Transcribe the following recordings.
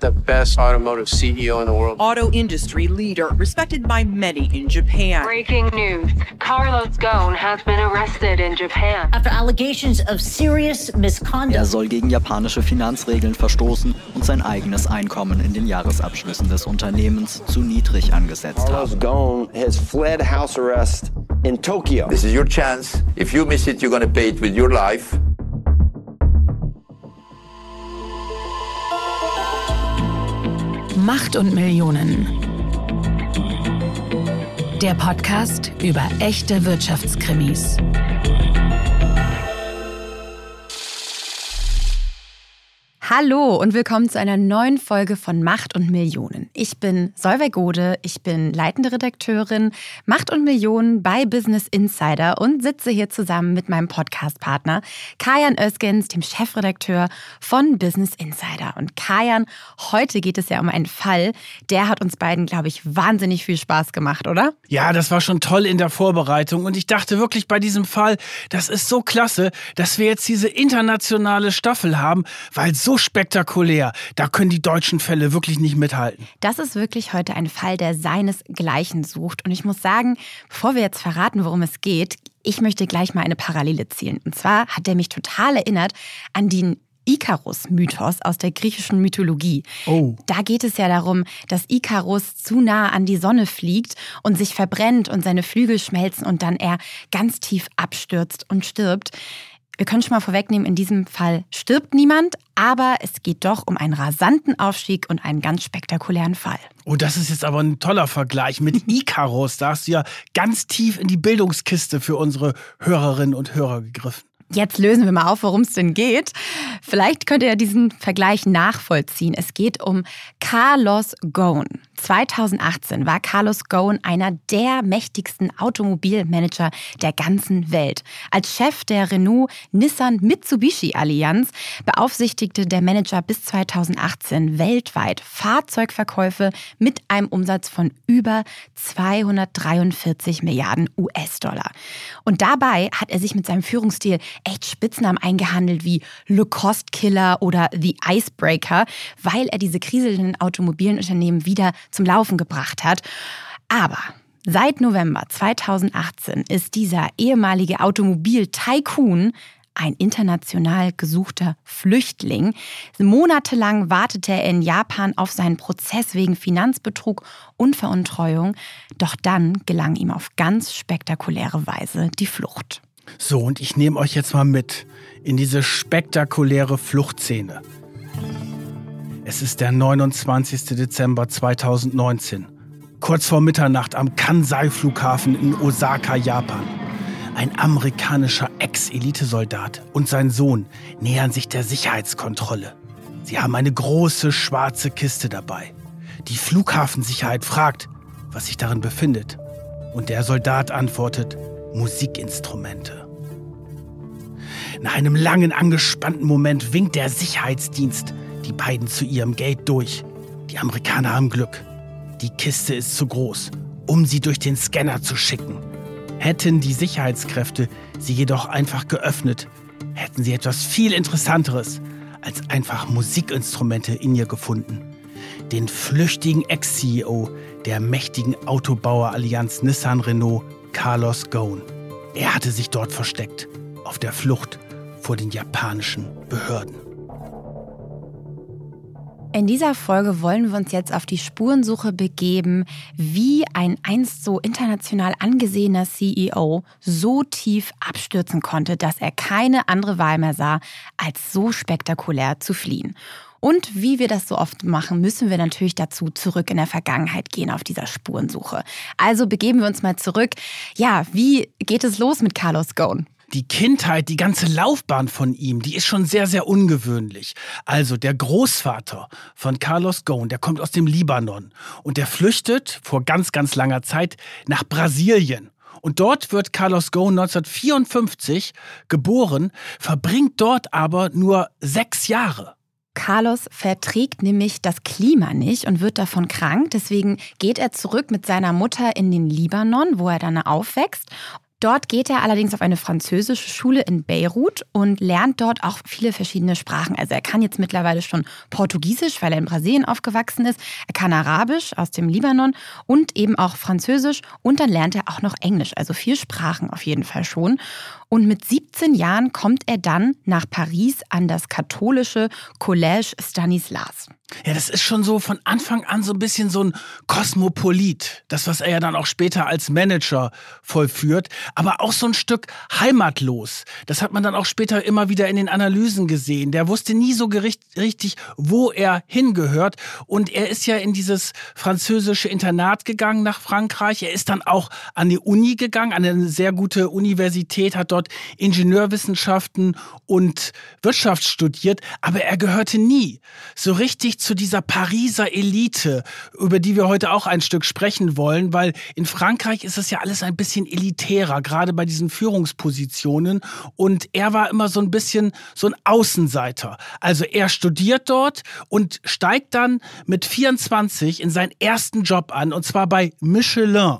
the best automotive CEO in the world. Auto industry leader, respected by many in Japan. Breaking news Carlos Ghosn has been arrested in Japan. After allegations of serious misconduct. Er soll gegen japanische Finanzregeln verstoßen und sein eigenes Einkommen in den Jahresabschlüssen des Unternehmens zu niedrig angesetzt Carlos haben. Ghosn has fled house arrest in Tokyo. This is your chance. If you miss it, you're going to pay it with your life. Macht und Millionen. Der Podcast über echte Wirtschaftskrimis. Hallo und willkommen zu einer neuen Folge von Macht und Millionen. Ich bin Solveig Gode, ich bin leitende Redakteurin Macht und Millionen bei Business Insider und sitze hier zusammen mit meinem Podcastpartner Kajan Özgens, dem Chefredakteur von Business Insider. Und Kajan, heute geht es ja um einen Fall, der hat uns beiden, glaube ich, wahnsinnig viel Spaß gemacht, oder? Ja, das war schon toll in der Vorbereitung und ich dachte wirklich bei diesem Fall, das ist so klasse, dass wir jetzt diese internationale Staffel haben, weil so spektakulär, da können die deutschen Fälle wirklich nicht mithalten. Das ist wirklich heute ein Fall, der seinesgleichen sucht. Und ich muss sagen, bevor wir jetzt verraten, worum es geht, ich möchte gleich mal eine Parallele zielen. Und zwar hat der mich total erinnert an den Ikarus-Mythos aus der griechischen Mythologie. Oh. Da geht es ja darum, dass Ikarus zu nah an die Sonne fliegt und sich verbrennt und seine Flügel schmelzen und dann er ganz tief abstürzt und stirbt. Wir können schon mal vorwegnehmen, in diesem Fall stirbt niemand, aber es geht doch um einen rasanten Aufstieg und einen ganz spektakulären Fall. Oh, das ist jetzt aber ein toller Vergleich mit Icarus. Da hast du ja ganz tief in die Bildungskiste für unsere Hörerinnen und Hörer gegriffen. Jetzt lösen wir mal auf, worum es denn geht. Vielleicht könnt ihr diesen Vergleich nachvollziehen. Es geht um Carlos Ghosn. 2018 war Carlos Ghosn einer der mächtigsten Automobilmanager der ganzen Welt. Als Chef der Renault Nissan Mitsubishi Allianz beaufsichtigte der Manager bis 2018 weltweit Fahrzeugverkäufe mit einem Umsatz von über 243 Milliarden US-Dollar. Und dabei hat er sich mit seinem Führungsstil echt Spitznamen eingehandelt wie Le Cost Killer oder The Icebreaker, weil er diese kriselnden Automobilunternehmen wieder zum Laufen gebracht hat. Aber seit November 2018 ist dieser ehemalige Automobil-Tycoon ein international gesuchter Flüchtling. Monatelang wartete er in Japan auf seinen Prozess wegen Finanzbetrug und Veruntreuung. Doch dann gelang ihm auf ganz spektakuläre Weise die Flucht. So, und ich nehme euch jetzt mal mit in diese spektakuläre Fluchtszene. Es ist der 29. Dezember 2019, kurz vor Mitternacht am Kansai-Flughafen in Osaka, Japan. Ein amerikanischer Ex-Elitesoldat und sein Sohn nähern sich der Sicherheitskontrolle. Sie haben eine große schwarze Kiste dabei. Die Flughafensicherheit fragt, was sich darin befindet. Und der Soldat antwortet, Musikinstrumente. Nach einem langen, angespannten Moment winkt der Sicherheitsdienst die beiden zu ihrem Gate durch. Die Amerikaner haben Glück. Die Kiste ist zu groß, um sie durch den Scanner zu schicken. Hätten die Sicherheitskräfte sie jedoch einfach geöffnet, hätten sie etwas viel Interessanteres als einfach Musikinstrumente in ihr gefunden. Den flüchtigen Ex-CEO der mächtigen Autobauerallianz Nissan Renault, Carlos Ghosn. Er hatte sich dort versteckt, auf der Flucht vor den japanischen Behörden. In dieser Folge wollen wir uns jetzt auf die Spurensuche begeben, wie ein einst so international angesehener CEO so tief abstürzen konnte, dass er keine andere Wahl mehr sah, als so spektakulär zu fliehen. Und wie wir das so oft machen, müssen wir natürlich dazu zurück in der Vergangenheit gehen auf dieser Spurensuche. Also begeben wir uns mal zurück. Ja, wie geht es los mit Carlos Ghosn? Die Kindheit, die ganze Laufbahn von ihm, die ist schon sehr, sehr ungewöhnlich. Also der Großvater von Carlos Ghosn, der kommt aus dem Libanon und der flüchtet vor ganz, ganz langer Zeit nach Brasilien. Und dort wird Carlos Ghosn 1954 geboren, verbringt dort aber nur sechs Jahre. Carlos verträgt nämlich das Klima nicht und wird davon krank. Deswegen geht er zurück mit seiner Mutter in den Libanon, wo er dann aufwächst. Dort geht er allerdings auf eine französische Schule in Beirut und lernt dort auch viele verschiedene Sprachen. Also er kann jetzt mittlerweile schon Portugiesisch, weil er in Brasilien aufgewachsen ist. Er kann Arabisch aus dem Libanon und eben auch Französisch. Und dann lernt er auch noch Englisch. Also vier Sprachen auf jeden Fall schon. Und mit 17 Jahren kommt er dann nach Paris an das katholische Collège Stanislas. Ja, das ist schon so von Anfang an so ein bisschen so ein Kosmopolit. Das, was er ja dann auch später als Manager vollführt. Aber auch so ein Stück heimatlos. Das hat man dann auch später immer wieder in den Analysen gesehen. Der wusste nie so richtig, wo er hingehört. Und er ist ja in dieses französische Internat gegangen nach Frankreich. Er ist dann auch an die Uni gegangen, an eine sehr gute Universität, hat dort Ingenieurwissenschaften und Wirtschaft studiert. Aber er gehörte nie so richtig zu dieser Pariser Elite, über die wir heute auch ein Stück sprechen wollen, weil in Frankreich ist es ja alles ein bisschen elitärer, gerade bei diesen Führungspositionen. Und er war immer so ein bisschen so ein Außenseiter. Also er studiert dort und steigt dann mit 24 in seinen ersten Job an, und zwar bei Michelin.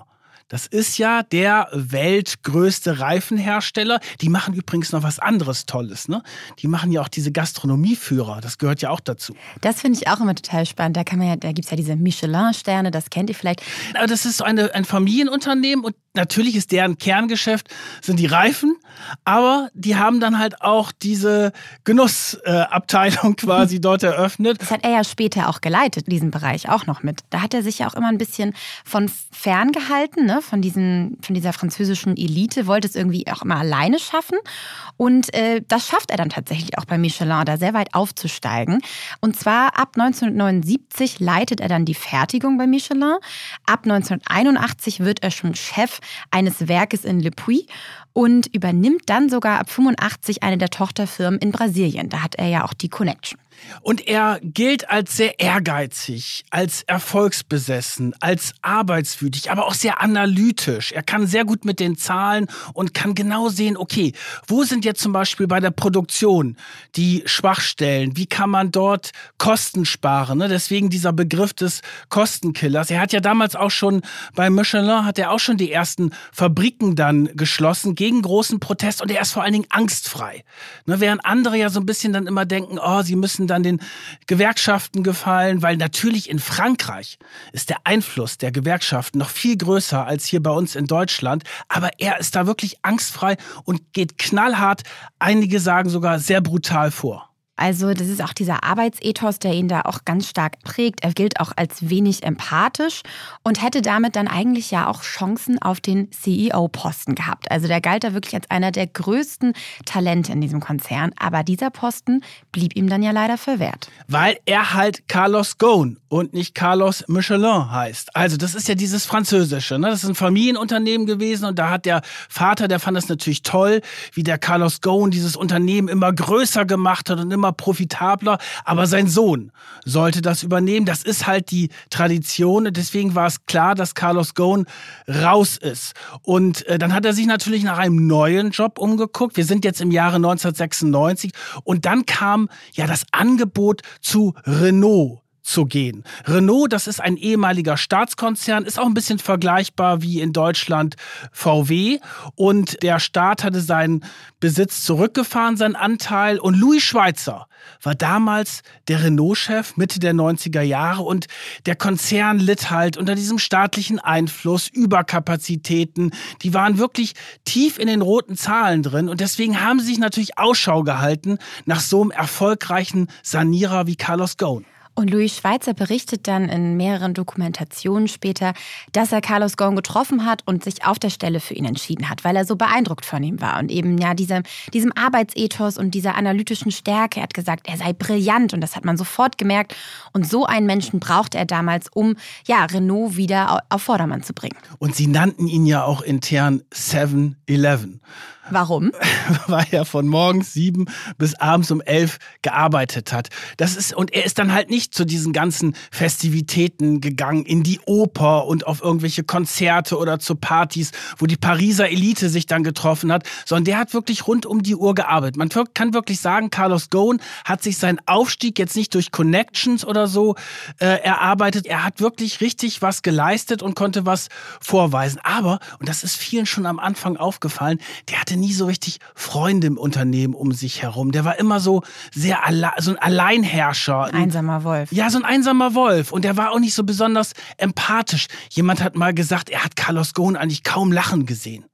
Das ist ja der weltgrößte Reifenhersteller. Die machen übrigens noch was anderes Tolles. Ne? Die machen ja auch diese Gastronomieführer. Das gehört ja auch dazu. Das finde ich auch immer total spannend. Da, kann man ja, da gibt es ja diese Michelin-Sterne, das kennt ihr vielleicht. Aber das ist so eine, ein Familienunternehmen und natürlich ist deren Kerngeschäft sind die Reifen, aber die haben dann halt auch diese Genussabteilung quasi dort eröffnet. Das hat er ja später auch geleitet, diesen Bereich auch noch mit. Da hat er sich ja auch immer ein bisschen von fern gehalten, ne? Von, diesen, von dieser französischen Elite, wollte es irgendwie auch immer alleine schaffen. Und äh, das schafft er dann tatsächlich auch bei Michelin, da sehr weit aufzusteigen. Und zwar ab 1979 leitet er dann die Fertigung bei Michelin. Ab 1981 wird er schon Chef eines Werkes in Le Puy und übernimmt dann sogar ab 85 eine der Tochterfirmen in Brasilien. Da hat er ja auch die Connection. Und er gilt als sehr ehrgeizig, als erfolgsbesessen, als arbeitswütig, aber auch sehr analytisch. Er kann sehr gut mit den Zahlen und kann genau sehen, okay, wo sind jetzt zum Beispiel bei der Produktion die Schwachstellen? Wie kann man dort Kosten sparen? Ne? Deswegen dieser Begriff des Kostenkillers. Er hat ja damals auch schon bei Michelin hat er auch schon die ersten Fabriken dann geschlossen gegen großen Protest und er ist vor allen Dingen angstfrei. Ne? Während andere ja so ein bisschen dann immer denken, oh, sie müssen dann den Gewerkschaften gefallen, weil natürlich in Frankreich ist der Einfluss der Gewerkschaften noch viel größer als hier bei uns in Deutschland. Aber er ist da wirklich angstfrei und geht knallhart, einige sagen sogar sehr brutal vor. Also das ist auch dieser Arbeitsethos, der ihn da auch ganz stark prägt. Er gilt auch als wenig empathisch und hätte damit dann eigentlich ja auch Chancen auf den CEO-Posten gehabt. Also der galt da wirklich als einer der größten Talente in diesem Konzern. Aber dieser Posten blieb ihm dann ja leider verwehrt. Weil er halt Carlos Ghosn und nicht Carlos Michelin heißt. Also das ist ja dieses Französische. Ne? Das ist ein Familienunternehmen gewesen und da hat der Vater, der fand das natürlich toll, wie der Carlos Ghosn dieses Unternehmen immer größer gemacht hat und immer immer profitabler, aber sein Sohn sollte das übernehmen. Das ist halt die Tradition. Deswegen war es klar, dass Carlos Ghosn raus ist. Und äh, dann hat er sich natürlich nach einem neuen Job umgeguckt. Wir sind jetzt im Jahre 1996 und dann kam ja das Angebot zu Renault zu gehen. Renault, das ist ein ehemaliger Staatskonzern, ist auch ein bisschen vergleichbar wie in Deutschland VW. Und der Staat hatte seinen Besitz zurückgefahren, seinen Anteil. Und Louis Schweitzer war damals der Renault-Chef Mitte der 90er Jahre. Und der Konzern litt halt unter diesem staatlichen Einfluss, Überkapazitäten. Die waren wirklich tief in den roten Zahlen drin. Und deswegen haben sie sich natürlich Ausschau gehalten nach so einem erfolgreichen Sanierer wie Carlos Ghosn. Und Louis Schweitzer berichtet dann in mehreren Dokumentationen später, dass er Carlos Ghosn getroffen hat und sich auf der Stelle für ihn entschieden hat, weil er so beeindruckt von ihm war und eben ja diesem, diesem Arbeitsethos und dieser analytischen Stärke. Er hat gesagt, er sei brillant und das hat man sofort gemerkt. Und so einen Menschen brauchte er damals, um ja Renault wieder auf Vordermann zu bringen. Und sie nannten ihn ja auch intern 7-Eleven. Warum? Weil er von morgens sieben bis abends um elf gearbeitet hat. Das ist, und er ist dann halt nicht zu diesen ganzen Festivitäten gegangen, in die Oper und auf irgendwelche Konzerte oder zu Partys, wo die Pariser Elite sich dann getroffen hat, sondern der hat wirklich rund um die Uhr gearbeitet. Man kann wirklich sagen, Carlos Ghosn hat sich seinen Aufstieg jetzt nicht durch Connections oder so äh, erarbeitet. Er hat wirklich richtig was geleistet und konnte was vorweisen. Aber, und das ist vielen schon am Anfang aufgefallen, der hatte nie so richtig Freunde im Unternehmen um sich herum. Der war immer so sehr so ein Alleinherrscher. Ein einsamer Wolf. Ja, so ein einsamer Wolf. Und der war auch nicht so besonders empathisch. Jemand hat mal gesagt, er hat Carlos Ghosn eigentlich kaum lachen gesehen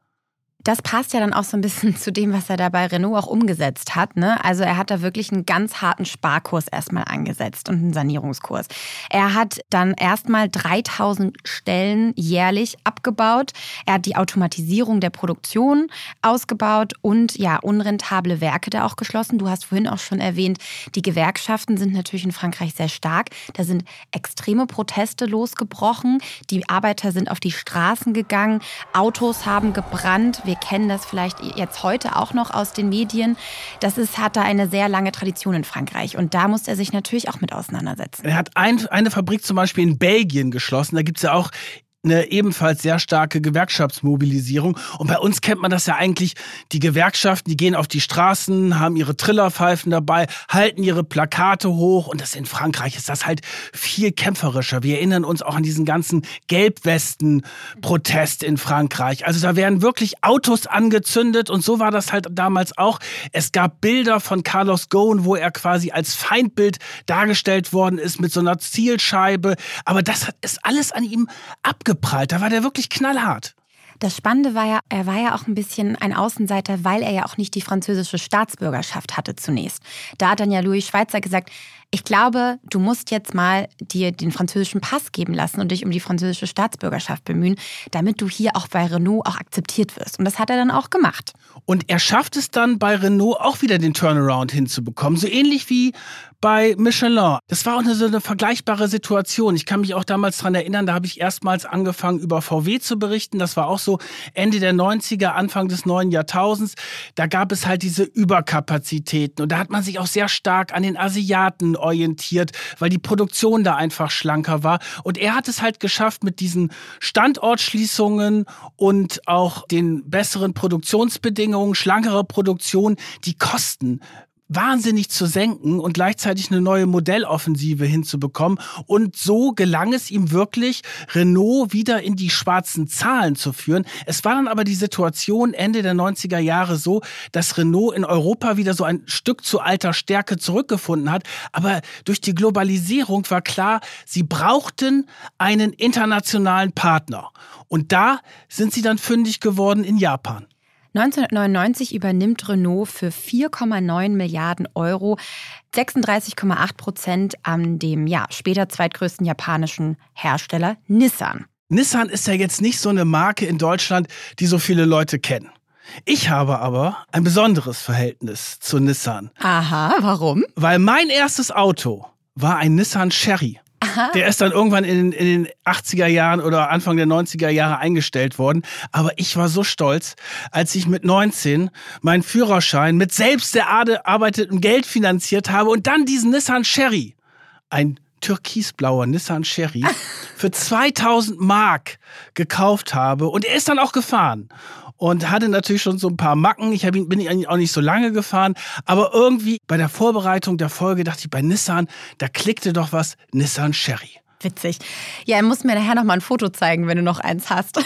das passt ja dann auch so ein bisschen zu dem, was er da bei Renault auch umgesetzt hat. Ne? Also er hat da wirklich einen ganz harten Sparkurs erstmal angesetzt und einen Sanierungskurs. Er hat dann erstmal 3000 Stellen jährlich abgebaut. Er hat die Automatisierung der Produktion ausgebaut und ja, unrentable Werke da auch geschlossen. Du hast vorhin auch schon erwähnt, die Gewerkschaften sind natürlich in Frankreich sehr stark. Da sind extreme Proteste losgebrochen. Die Arbeiter sind auf die Straßen gegangen. Autos haben gebrannt. Wir wir kennen das vielleicht jetzt heute auch noch aus den Medien. Das ist, hat da eine sehr lange Tradition in Frankreich. Und da muss er sich natürlich auch mit auseinandersetzen. Er hat ein, eine Fabrik zum Beispiel in Belgien geschlossen. Da gibt es ja auch eine ebenfalls sehr starke Gewerkschaftsmobilisierung. Und bei uns kennt man das ja eigentlich, die Gewerkschaften, die gehen auf die Straßen, haben ihre Trillerpfeifen dabei, halten ihre Plakate hoch. Und das in Frankreich ist das halt viel kämpferischer. Wir erinnern uns auch an diesen ganzen Gelbwesten-Protest in Frankreich. Also da werden wirklich Autos angezündet und so war das halt damals auch. Es gab Bilder von Carlos Ghosn, wo er quasi als Feindbild dargestellt worden ist mit so einer Zielscheibe. Aber das ist alles an ihm abgekommen abgeprallt. Da war der wirklich knallhart. Das Spannende war ja, er war ja auch ein bisschen ein Außenseiter, weil er ja auch nicht die französische Staatsbürgerschaft hatte zunächst. Da hat dann ja Louis Schweitzer gesagt, ich glaube, du musst jetzt mal dir den französischen Pass geben lassen und dich um die französische Staatsbürgerschaft bemühen, damit du hier auch bei Renault auch akzeptiert wirst. Und das hat er dann auch gemacht. Und er schafft es dann bei Renault auch wieder den Turnaround hinzubekommen. So ähnlich wie bei Michelin. Das war auch eine, so eine vergleichbare Situation. Ich kann mich auch damals daran erinnern, da habe ich erstmals angefangen, über VW zu berichten. Das war auch so Ende der 90er, Anfang des neuen Jahrtausends. Da gab es halt diese Überkapazitäten. Und da hat man sich auch sehr stark an den Asiaten orientiert, weil die Produktion da einfach schlanker war. Und er hat es halt geschafft, mit diesen Standortschließungen und auch den besseren Produktionsbedingungen, schlankere Produktion, die Kosten wahnsinnig zu senken und gleichzeitig eine neue Modelloffensive hinzubekommen. Und so gelang es ihm wirklich, Renault wieder in die schwarzen Zahlen zu führen. Es war dann aber die Situation Ende der 90er Jahre so, dass Renault in Europa wieder so ein Stück zu alter Stärke zurückgefunden hat. Aber durch die Globalisierung war klar, sie brauchten einen internationalen Partner. Und da sind sie dann fündig geworden in Japan. 1999 übernimmt Renault für 4,9 Milliarden Euro 36,8 Prozent an dem ja, später zweitgrößten japanischen Hersteller Nissan. Nissan ist ja jetzt nicht so eine Marke in Deutschland, die so viele Leute kennen. Ich habe aber ein besonderes Verhältnis zu Nissan. Aha, warum? Weil mein erstes Auto war ein Nissan Sherry. Aha. Der ist dann irgendwann in, in, den 80er Jahren oder Anfang der 90er Jahre eingestellt worden. Aber ich war so stolz, als ich mit 19 meinen Führerschein mit selbst erarbeitetem Geld finanziert habe und dann diesen Nissan Sherry, ein türkisblauer Nissan Sherry, für 2000 Mark gekauft habe. Und er ist dann auch gefahren und hatte natürlich schon so ein paar Macken. Ich ihn, bin ihn auch nicht so lange gefahren, aber irgendwie bei der Vorbereitung der Folge dachte ich, bei Nissan, da klickte doch was, Nissan Sherry. Witzig. Ja, er muss mir nachher noch mal ein Foto zeigen, wenn du noch eins hast.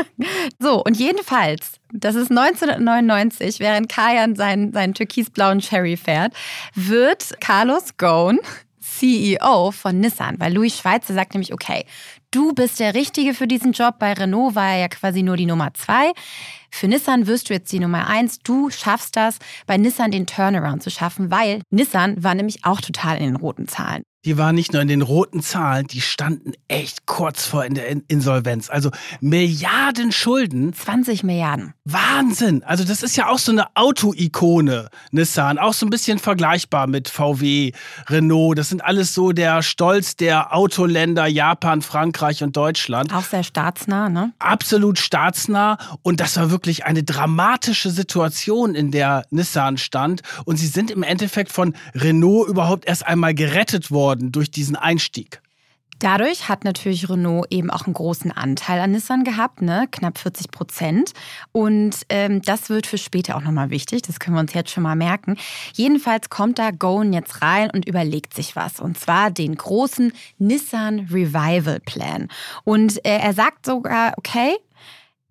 so, und jedenfalls, das ist 1999, während Kajan seinen, seinen türkisblauen Sherry fährt, wird Carlos Ghosn CEO von Nissan, weil Louis Schweizer sagt nämlich, okay, du bist der Richtige für diesen Job. Bei Renault war er ja quasi nur die Nummer zwei. Für Nissan wirst du jetzt die Nummer eins. Du schaffst das, bei Nissan den Turnaround zu schaffen, weil Nissan war nämlich auch total in den roten Zahlen die waren nicht nur in den roten Zahlen, die standen echt kurz vor in der Insolvenz. Also Milliarden Schulden. 20 Milliarden. Wahnsinn. Also das ist ja auch so eine Auto-Ikone, Nissan. Auch so ein bisschen vergleichbar mit VW, Renault. Das sind alles so der Stolz der Autoländer, Japan, Frankreich. Frankreich und Deutschland. Auch sehr staatsnah, ne? Absolut staatsnah. Und das war wirklich eine dramatische Situation, in der Nissan stand. Und sie sind im Endeffekt von Renault überhaupt erst einmal gerettet worden durch diesen Einstieg. Dadurch hat natürlich Renault eben auch einen großen Anteil an Nissan gehabt, ne? knapp 40 Prozent. Und ähm, das wird für später auch nochmal wichtig, das können wir uns jetzt schon mal merken. Jedenfalls kommt da Goen jetzt rein und überlegt sich was. Und zwar den großen Nissan Revival Plan. Und äh, er sagt sogar, okay,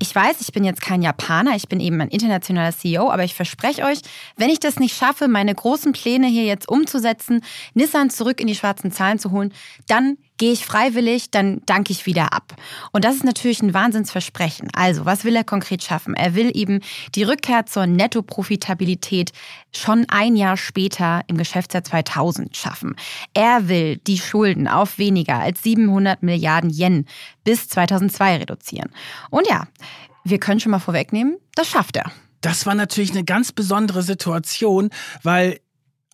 ich weiß, ich bin jetzt kein Japaner, ich bin eben ein internationaler CEO, aber ich verspreche euch, wenn ich das nicht schaffe, meine großen Pläne hier jetzt umzusetzen, Nissan zurück in die schwarzen Zahlen zu holen, dann gehe ich freiwillig, dann danke ich wieder ab. Und das ist natürlich ein Wahnsinnsversprechen. Also, was will er konkret schaffen? Er will eben die Rückkehr zur Netto-Profitabilität schon ein Jahr später im Geschäftsjahr 2000 schaffen. Er will die Schulden auf weniger als 700 Milliarden Yen bis 2002 reduzieren. Und ja, wir können schon mal vorwegnehmen, das schafft er. Das war natürlich eine ganz besondere Situation, weil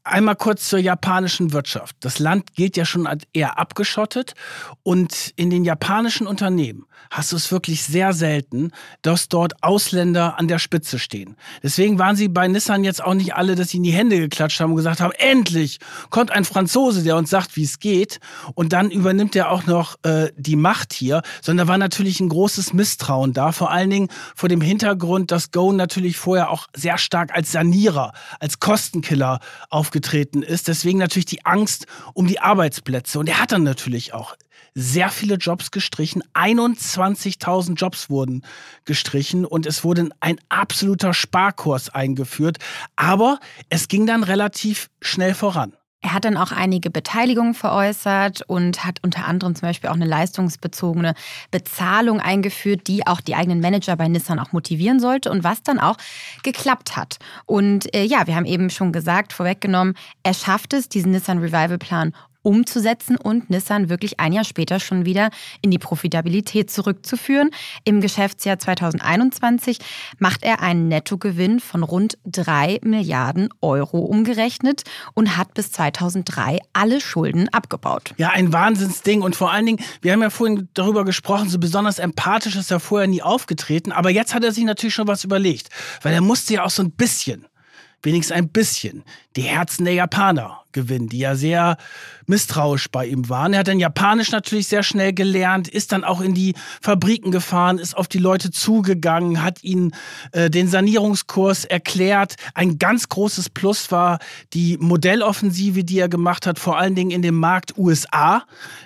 Einmal kurz zur japanischen Wirtschaft. Das Land gilt ja schon als eher abgeschottet und in den japanischen Unternehmen hast du es wirklich sehr selten, dass dort Ausländer an der Spitze stehen. Deswegen waren sie bei Nissan jetzt auch nicht alle, dass sie in die Hände geklatscht haben und gesagt haben, endlich kommt ein Franzose, der uns sagt, wie es geht und dann übernimmt er auch noch äh, die Macht hier, sondern da war natürlich ein großes Misstrauen da, vor allen Dingen vor dem Hintergrund, dass Go natürlich vorher auch sehr stark als Sanierer, als Kostenkiller aufgetreten aufgetreten ist. Deswegen natürlich die Angst um die Arbeitsplätze. Und er hat dann natürlich auch sehr viele Jobs gestrichen. 21.000 Jobs wurden gestrichen und es wurde ein absoluter Sparkurs eingeführt. Aber es ging dann relativ schnell voran. Er hat dann auch einige Beteiligungen veräußert und hat unter anderem zum Beispiel auch eine leistungsbezogene Bezahlung eingeführt, die auch die eigenen Manager bei Nissan auch motivieren sollte und was dann auch geklappt hat. Und äh, ja, wir haben eben schon gesagt, vorweggenommen, er schafft es, diesen Nissan Revival Plan umzusetzen und Nissan wirklich ein Jahr später schon wieder in die Profitabilität zurückzuführen. Im Geschäftsjahr 2021 macht er einen Nettogewinn von rund 3 Milliarden Euro umgerechnet und hat bis 2003 alle Schulden abgebaut. Ja, ein Wahnsinnsding und vor allen Dingen, wir haben ja vorhin darüber gesprochen, so besonders empathisch ist er vorher nie aufgetreten, aber jetzt hat er sich natürlich schon was überlegt, weil er musste ja auch so ein bisschen wenigstens ein bisschen die Herzen der Japaner gewinnen, die ja sehr misstrauisch bei ihm waren. Er hat dann Japanisch natürlich sehr schnell gelernt, ist dann auch in die Fabriken gefahren, ist auf die Leute zugegangen, hat ihnen äh, den Sanierungskurs erklärt. Ein ganz großes Plus war die Modelloffensive, die er gemacht hat, vor allen Dingen in dem Markt USA.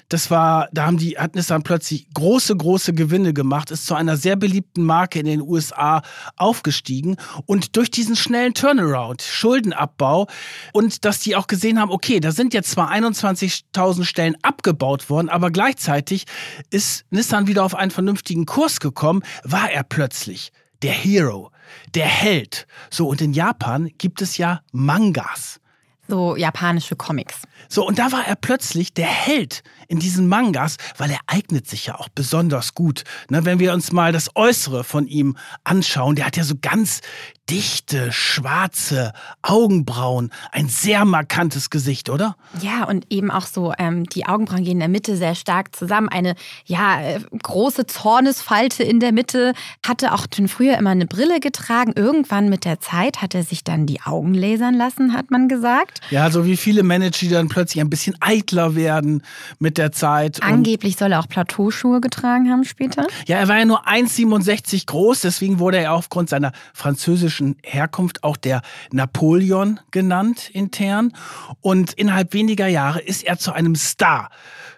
Das war, da haben die, hat Nissan plötzlich große, große Gewinne gemacht, ist zu einer sehr beliebten Marke in den USA aufgestiegen und durch diesen schnellen Turnaround, Schuldenabbau und dass die auch gesehen haben, okay, da sind jetzt zwar 21.000 Stellen abgebaut worden, aber gleichzeitig ist Nissan wieder auf einen vernünftigen Kurs gekommen, war er plötzlich der Hero, der Held. So, und in Japan gibt es ja Mangas. So japanische Comics. So, und da war er plötzlich der Held in diesen Mangas, weil er eignet sich ja auch besonders gut. Ne, wenn wir uns mal das Äußere von ihm anschauen, der hat ja so ganz dichte, schwarze Augenbrauen, ein sehr markantes Gesicht, oder? Ja, und eben auch so, ähm, die Augenbrauen gehen in der Mitte sehr stark zusammen. Eine, ja, äh, große Zornesfalte in der Mitte. Hatte auch schon früher immer eine Brille getragen. Irgendwann mit der Zeit hat er sich dann die Augen lasern lassen, hat man gesagt. Ja, so wie viele Manager, die dann plötzlich ein bisschen eitler werden mit der Zeit. Angeblich soll er auch Plateauschuhe getragen haben später. Ja, er war ja nur 1,67 groß, deswegen wurde er aufgrund seiner französischen Herkunft auch der Napoleon genannt intern. Und innerhalb weniger Jahre ist er zu einem Star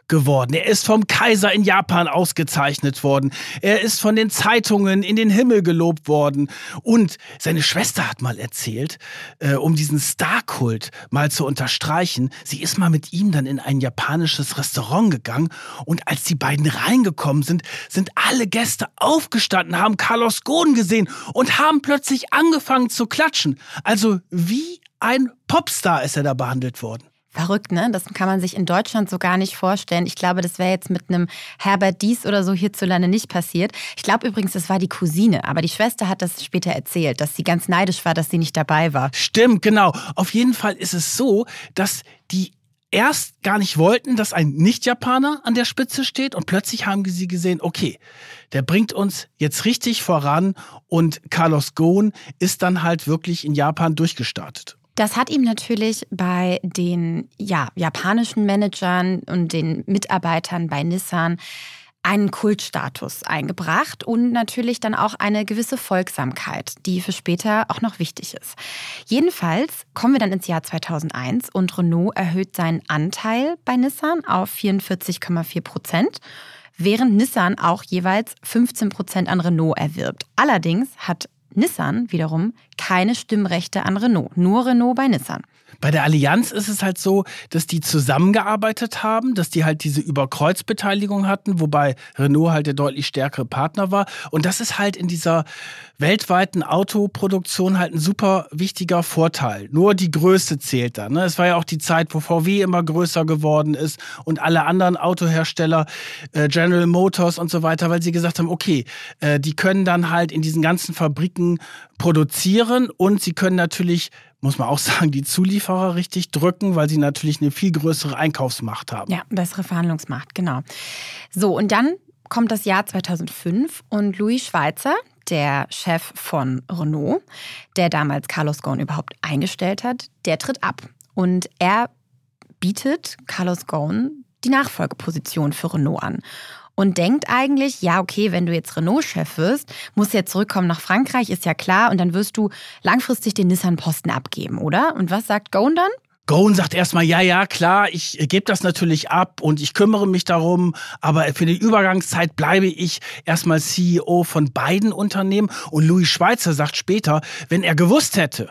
geworden. Er ist vom Kaiser in Japan ausgezeichnet worden. Er ist von den Zeitungen in den Himmel gelobt worden. Und seine Schwester hat mal erzählt, äh, um diesen Starkult mal zu unterstreichen, sie ist mal mit ihm dann in ein japanisches Restaurant gegangen und als die beiden reingekommen sind, sind alle Gäste aufgestanden, haben Carlos Ghosn gesehen und haben plötzlich angefangen zu klatschen. Also wie ein Popstar ist er da behandelt worden. Verrückt, ne? Das kann man sich in Deutschland so gar nicht vorstellen. Ich glaube, das wäre jetzt mit einem Herbert Dies oder so hierzulande nicht passiert. Ich glaube übrigens, das war die Cousine, aber die Schwester hat das später erzählt, dass sie ganz neidisch war, dass sie nicht dabei war. Stimmt, genau. Auf jeden Fall ist es so, dass die erst gar nicht wollten, dass ein Nicht-Japaner an der Spitze steht und plötzlich haben sie gesehen, okay, der bringt uns jetzt richtig voran und Carlos Ghosn ist dann halt wirklich in Japan durchgestartet. Das hat ihm natürlich bei den ja, japanischen Managern und den Mitarbeitern bei Nissan einen Kultstatus eingebracht und natürlich dann auch eine gewisse Folgsamkeit, die für später auch noch wichtig ist. Jedenfalls kommen wir dann ins Jahr 2001 und Renault erhöht seinen Anteil bei Nissan auf 44,4 Prozent, während Nissan auch jeweils 15 Prozent an Renault erwirbt. Allerdings hat Nissan wiederum keine Stimmrechte an Renault, nur Renault bei Nissan. Bei der Allianz ist es halt so, dass die zusammengearbeitet haben, dass die halt diese Überkreuzbeteiligung hatten, wobei Renault halt der deutlich stärkere Partner war. Und das ist halt in dieser weltweiten Autoproduktion halt ein super wichtiger Vorteil. Nur die Größe zählt da. Ne? Es war ja auch die Zeit, wo VW immer größer geworden ist und alle anderen Autohersteller, äh, General Motors und so weiter, weil sie gesagt haben, okay, äh, die können dann halt in diesen ganzen Fabriken produzieren und sie können natürlich muss man auch sagen, die Zulieferer richtig drücken, weil sie natürlich eine viel größere Einkaufsmacht haben. Ja, bessere Verhandlungsmacht, genau. So, und dann kommt das Jahr 2005 und Louis Schweitzer, der Chef von Renault, der damals Carlos Ghosn überhaupt eingestellt hat, der tritt ab. Und er bietet Carlos Ghosn die Nachfolgeposition für Renault an und denkt eigentlich, ja, okay, wenn du jetzt Renault-Chef wirst, musst du ja zurückkommen nach Frankreich, ist ja klar, und dann wirst du langfristig den Nissan-Posten abgeben, oder? Und was sagt Gone dann? Gone sagt erstmal, ja, ja, klar, ich gebe das natürlich ab und ich kümmere mich darum, aber für die Übergangszeit bleibe ich erstmal CEO von beiden Unternehmen. Und Louis Schweitzer sagt später, wenn er gewusst hätte,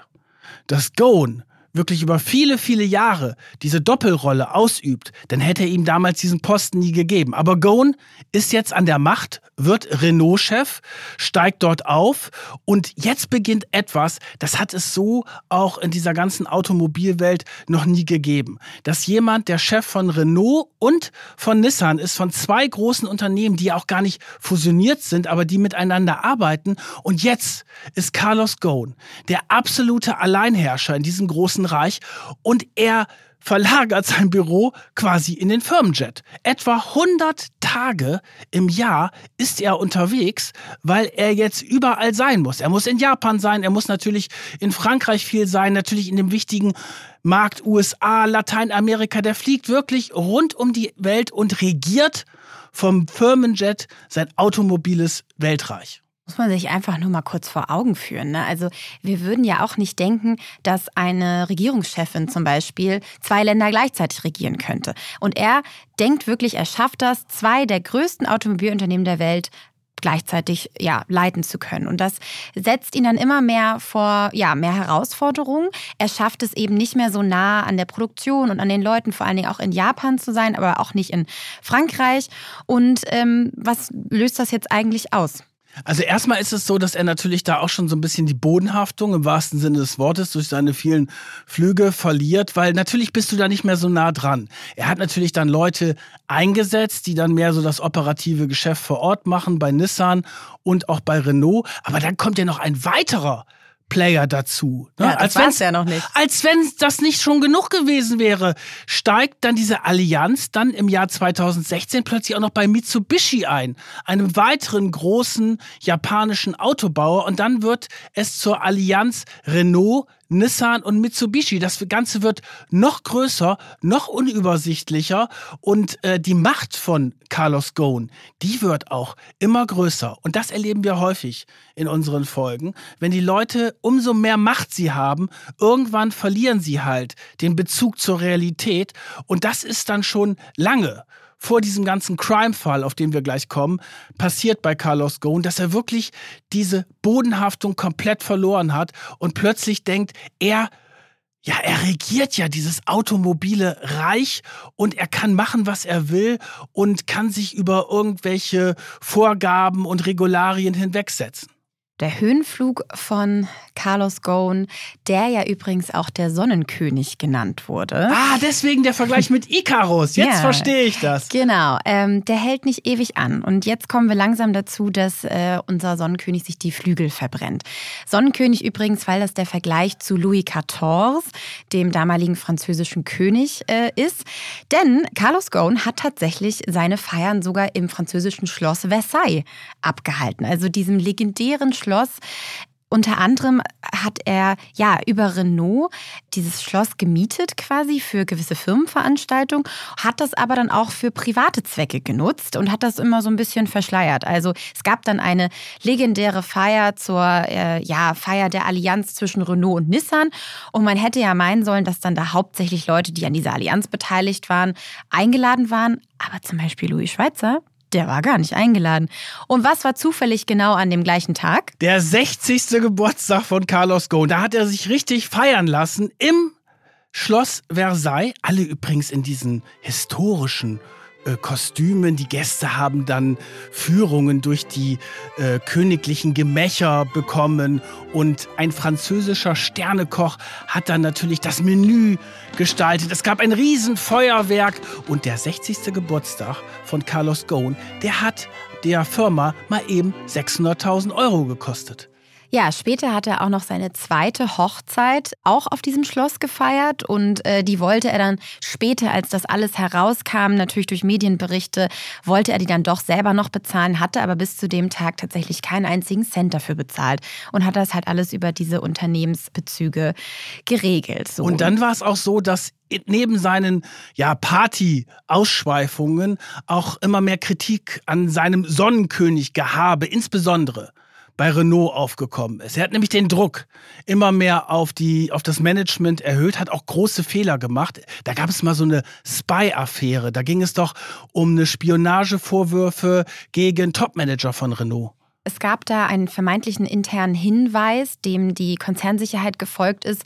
dass Gone wirklich über viele, viele Jahre diese Doppelrolle ausübt, dann hätte er ihm damals diesen Posten nie gegeben. Aber Gone ist jetzt an der Macht, wird Renault-Chef, steigt dort auf und jetzt beginnt etwas, das hat es so auch in dieser ganzen Automobilwelt noch nie gegeben. Dass jemand, der Chef von Renault und von Nissan ist, von zwei großen Unternehmen, die auch gar nicht fusioniert sind, aber die miteinander arbeiten. Und jetzt ist Carlos Ghosn der absolute Alleinherrscher in diesem großen Reich und er verlagert sein Büro quasi in den Firmenjet. Etwa 100 Tage im Jahr ist er unterwegs, weil er jetzt überall sein muss. Er muss in Japan sein, er muss natürlich in Frankreich viel sein, natürlich in dem wichtigen Markt USA, Lateinamerika. Der fliegt wirklich rund um die Welt und regiert vom Firmenjet sein automobiles Weltreich. Muss man sich einfach nur mal kurz vor Augen führen. Ne? Also wir würden ja auch nicht denken, dass eine Regierungschefin zum Beispiel zwei Länder gleichzeitig regieren könnte. Und er denkt wirklich, er schafft das, zwei der größten Automobilunternehmen der Welt gleichzeitig ja, leiten zu können. Und das setzt ihn dann immer mehr vor ja, mehr Herausforderungen. Er schafft es eben nicht mehr so nah an der Produktion und an den Leuten, vor allen Dingen auch in Japan zu sein, aber auch nicht in Frankreich. Und ähm, was löst das jetzt eigentlich aus? Also erstmal ist es so, dass er natürlich da auch schon so ein bisschen die Bodenhaftung im wahrsten Sinne des Wortes durch seine vielen Flüge verliert, weil natürlich bist du da nicht mehr so nah dran. Er hat natürlich dann Leute eingesetzt, die dann mehr so das operative Geschäft vor Ort machen bei Nissan und auch bei Renault. Aber dann kommt ja noch ein weiterer Player dazu. Ne? Ja, als ja noch nicht. Als wenn das nicht schon genug gewesen wäre, steigt dann diese Allianz dann im Jahr 2016 plötzlich auch noch bei Mitsubishi ein, einem weiteren großen japanischen Autobauer. Und dann wird es zur Allianz Renault, Nissan und Mitsubishi. Das Ganze wird noch größer, noch unübersichtlicher und äh, die Macht von Carlos Ghosn, die wird auch immer größer. Und das erleben wir häufig in unseren Folgen. Wenn die Leute umso mehr Macht sie haben, irgendwann verlieren sie halt den Bezug zur Realität und das ist dann schon lange vor diesem ganzen Crime-Fall, auf den wir gleich kommen, passiert bei Carlos Ghosn, dass er wirklich diese Bodenhaftung komplett verloren hat und plötzlich denkt, er ja, er regiert ja dieses automobile Reich und er kann machen, was er will und kann sich über irgendwelche Vorgaben und Regularien hinwegsetzen. Der Höhenflug von Carlos Ghosn, der ja übrigens auch der Sonnenkönig genannt wurde. Ah, deswegen der Vergleich mit Icarus. Jetzt Ja. verstehe ich das. Genau, ähm, der hält nicht ewig an. Und jetzt kommen wir langsam dazu, dass äh, unser Sonnenkönig sich die Flügel verbrennt. Sonnenkönig übrigens, weil das der Vergleich zu Louis XIV, dem damaligen französischen König, äh, ist. Denn Carlos Ghosn hat tatsächlich seine Feiern sogar im französischen Schloss Versailles abgehalten. Also diesem legendären Schloss, unter anderem hat er ja über Renault dieses Schloss gemietet quasi für gewisse Firmenveranstaltungen, hat das aber dann auch für private Zwecke genutzt und hat das immer so ein bisschen verschleiert. Also es gab dann eine legendäre Feier zur äh, ja, Feier der Allianz zwischen Renault und Nissan und man hätte ja meinen sollen, dass dann da hauptsächlich Leute, die an dieser Allianz beteiligt waren, eingeladen waren. Aber zum Beispiel Louis Schweitzer, der war gar nicht eingeladen. Und was war zufällig genau an dem gleichen Tag? Der 60. Geburtstag von Carlos Ghosn. Da hat er sich richtig feiern lassen im Schloss Versailles. Alle übrigens in diesen historischen äh, Kostümen. Die Gäste haben dann Führungen durch die äh, königlichen Gemächer bekommen. Und ein französischer Sternekoch hat dann natürlich das Menü gestaltet. Es gab ein Riesenfeuerwerk. Und der 60. Geburtstag von Carlos Ghosn, der hat der Firma mal eben 600.000 Euro gekostet. Ja, später hat er auch noch seine zweite Hochzeit auch auf diesem Schloss gefeiert und äh, die wollte er dann später, als das alles herauskam, natürlich durch Medienberichte, wollte er die dann doch selber noch bezahlen, hatte aber bis zu dem Tag tatsächlich keinen einzigen Cent dafür bezahlt und hat das halt alles über diese Unternehmensbezüge geregelt. So. Und dann war es auch so, dass neben seinen ja, Party-Ausschweifungen auch immer mehr Kritik an seinem Sonnenkönig-Gehabe, insbesondere bei Renault aufgekommen ist. Er hat nämlich den Druck immer mehr auf, die, auf das Management erhöht, hat auch große Fehler gemacht. Da gab es mal so eine Spy-Affäre. Da ging es doch um eine Spionagevorwürfe gegen Topmanager von Renault. Es gab da einen vermeintlichen internen Hinweis, dem die Konzernsicherheit gefolgt ist,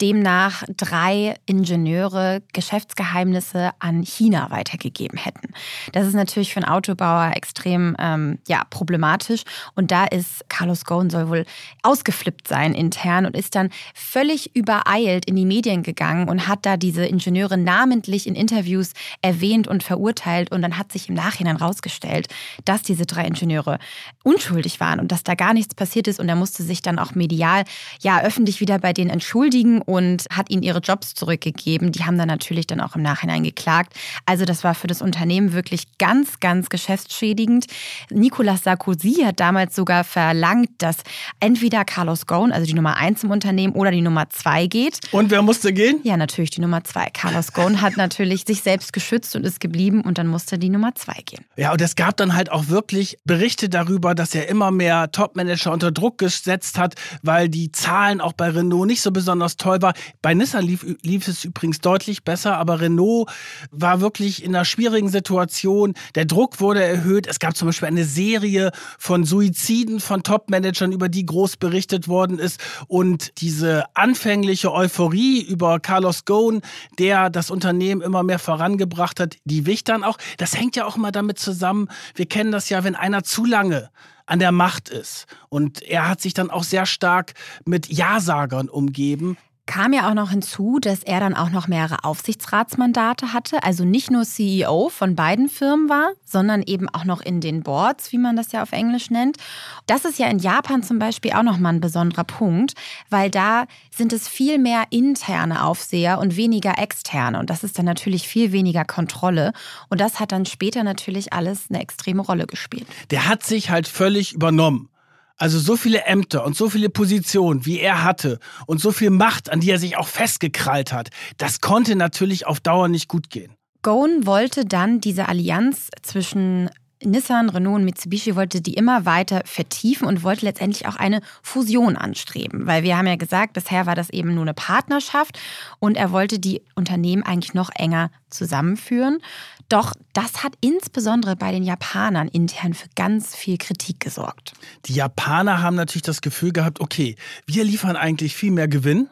demnach drei Ingenieure Geschäftsgeheimnisse an China weitergegeben hätten. Das ist natürlich für einen Autobauer extrem ähm, ja, problematisch. Und da ist Carlos Ghosn soll wohl ausgeflippt sein intern und ist dann völlig übereilt in die Medien gegangen und hat da diese Ingenieure namentlich in Interviews erwähnt und verurteilt. Und dann hat sich im Nachhinein rausgestellt, dass diese drei Ingenieure unschuldig waren und dass da gar nichts passiert ist. Und er musste sich dann auch medial, ja, öffentlich wieder bei denen entschuldigen und hat ihnen ihre Jobs zurückgegeben. Die haben dann natürlich dann auch im Nachhinein geklagt. Also das war für das Unternehmen wirklich ganz, ganz geschäftsschädigend. Nicolas Sarkozy hat damals sogar verlangt, dass entweder Carlos Ghosn, also die Nummer eins im Unternehmen, oder die Nummer zwei geht. Und wer musste gehen? Ja, natürlich die Nummer zwei. Carlos Ghosn hat natürlich sich selbst geschützt und ist geblieben und dann musste die Nummer zwei gehen. Ja, und es gab dann halt auch wirklich Berichte darüber, dass er immer mehr Topmanager unter Druck gesetzt hat, weil die Zahlen auch bei Renault nicht so besonders toll waren. Bei Nissan lief, lief es übrigens deutlich besser, aber Renault war wirklich in einer schwierigen Situation. Der Druck wurde erhöht. Es gab zum Beispiel eine Serie von Suiziden von Topmanagern, über die groß berichtet worden ist. Und diese anfängliche Euphorie über Carlos Ghosn, der das Unternehmen immer mehr vorangebracht hat, die wich dann auch. Das hängt ja auch immer damit zusammen. Wir kennen das ja, wenn einer zu lange an der Macht ist. Und er hat sich dann auch sehr stark mit Ja-Sagern umgeben. Kam ja auch noch hinzu, dass er dann auch noch mehrere Aufsichtsratsmandate hatte, also nicht nur CEO von beiden Firmen war, sondern eben auch noch in den Boards, wie man das ja auf Englisch nennt. Das ist ja in Japan zum Beispiel auch nochmal ein besonderer Punkt, weil da sind es viel mehr interne Aufseher und weniger externe. Und das ist dann natürlich viel weniger Kontrolle. Und das hat dann später natürlich alles eine extreme Rolle gespielt. Der hat sich halt völlig übernommen. Also so viele Ämter und so viele Positionen, wie er hatte und so viel Macht, an die er sich auch festgekrallt hat, das konnte natürlich auf Dauer nicht gut gehen. Ghosn wollte dann diese Allianz zwischen Nissan, Renault und Mitsubishi wollte die immer weiter vertiefen und wollte letztendlich auch eine Fusion anstreben. Weil wir haben ja gesagt, bisher war das eben nur eine Partnerschaft und er wollte die Unternehmen eigentlich noch enger zusammenführen. Doch das hat insbesondere bei den Japanern intern für ganz viel Kritik gesorgt. Die Japaner haben natürlich das Gefühl gehabt, okay, wir liefern eigentlich viel mehr Gewinn.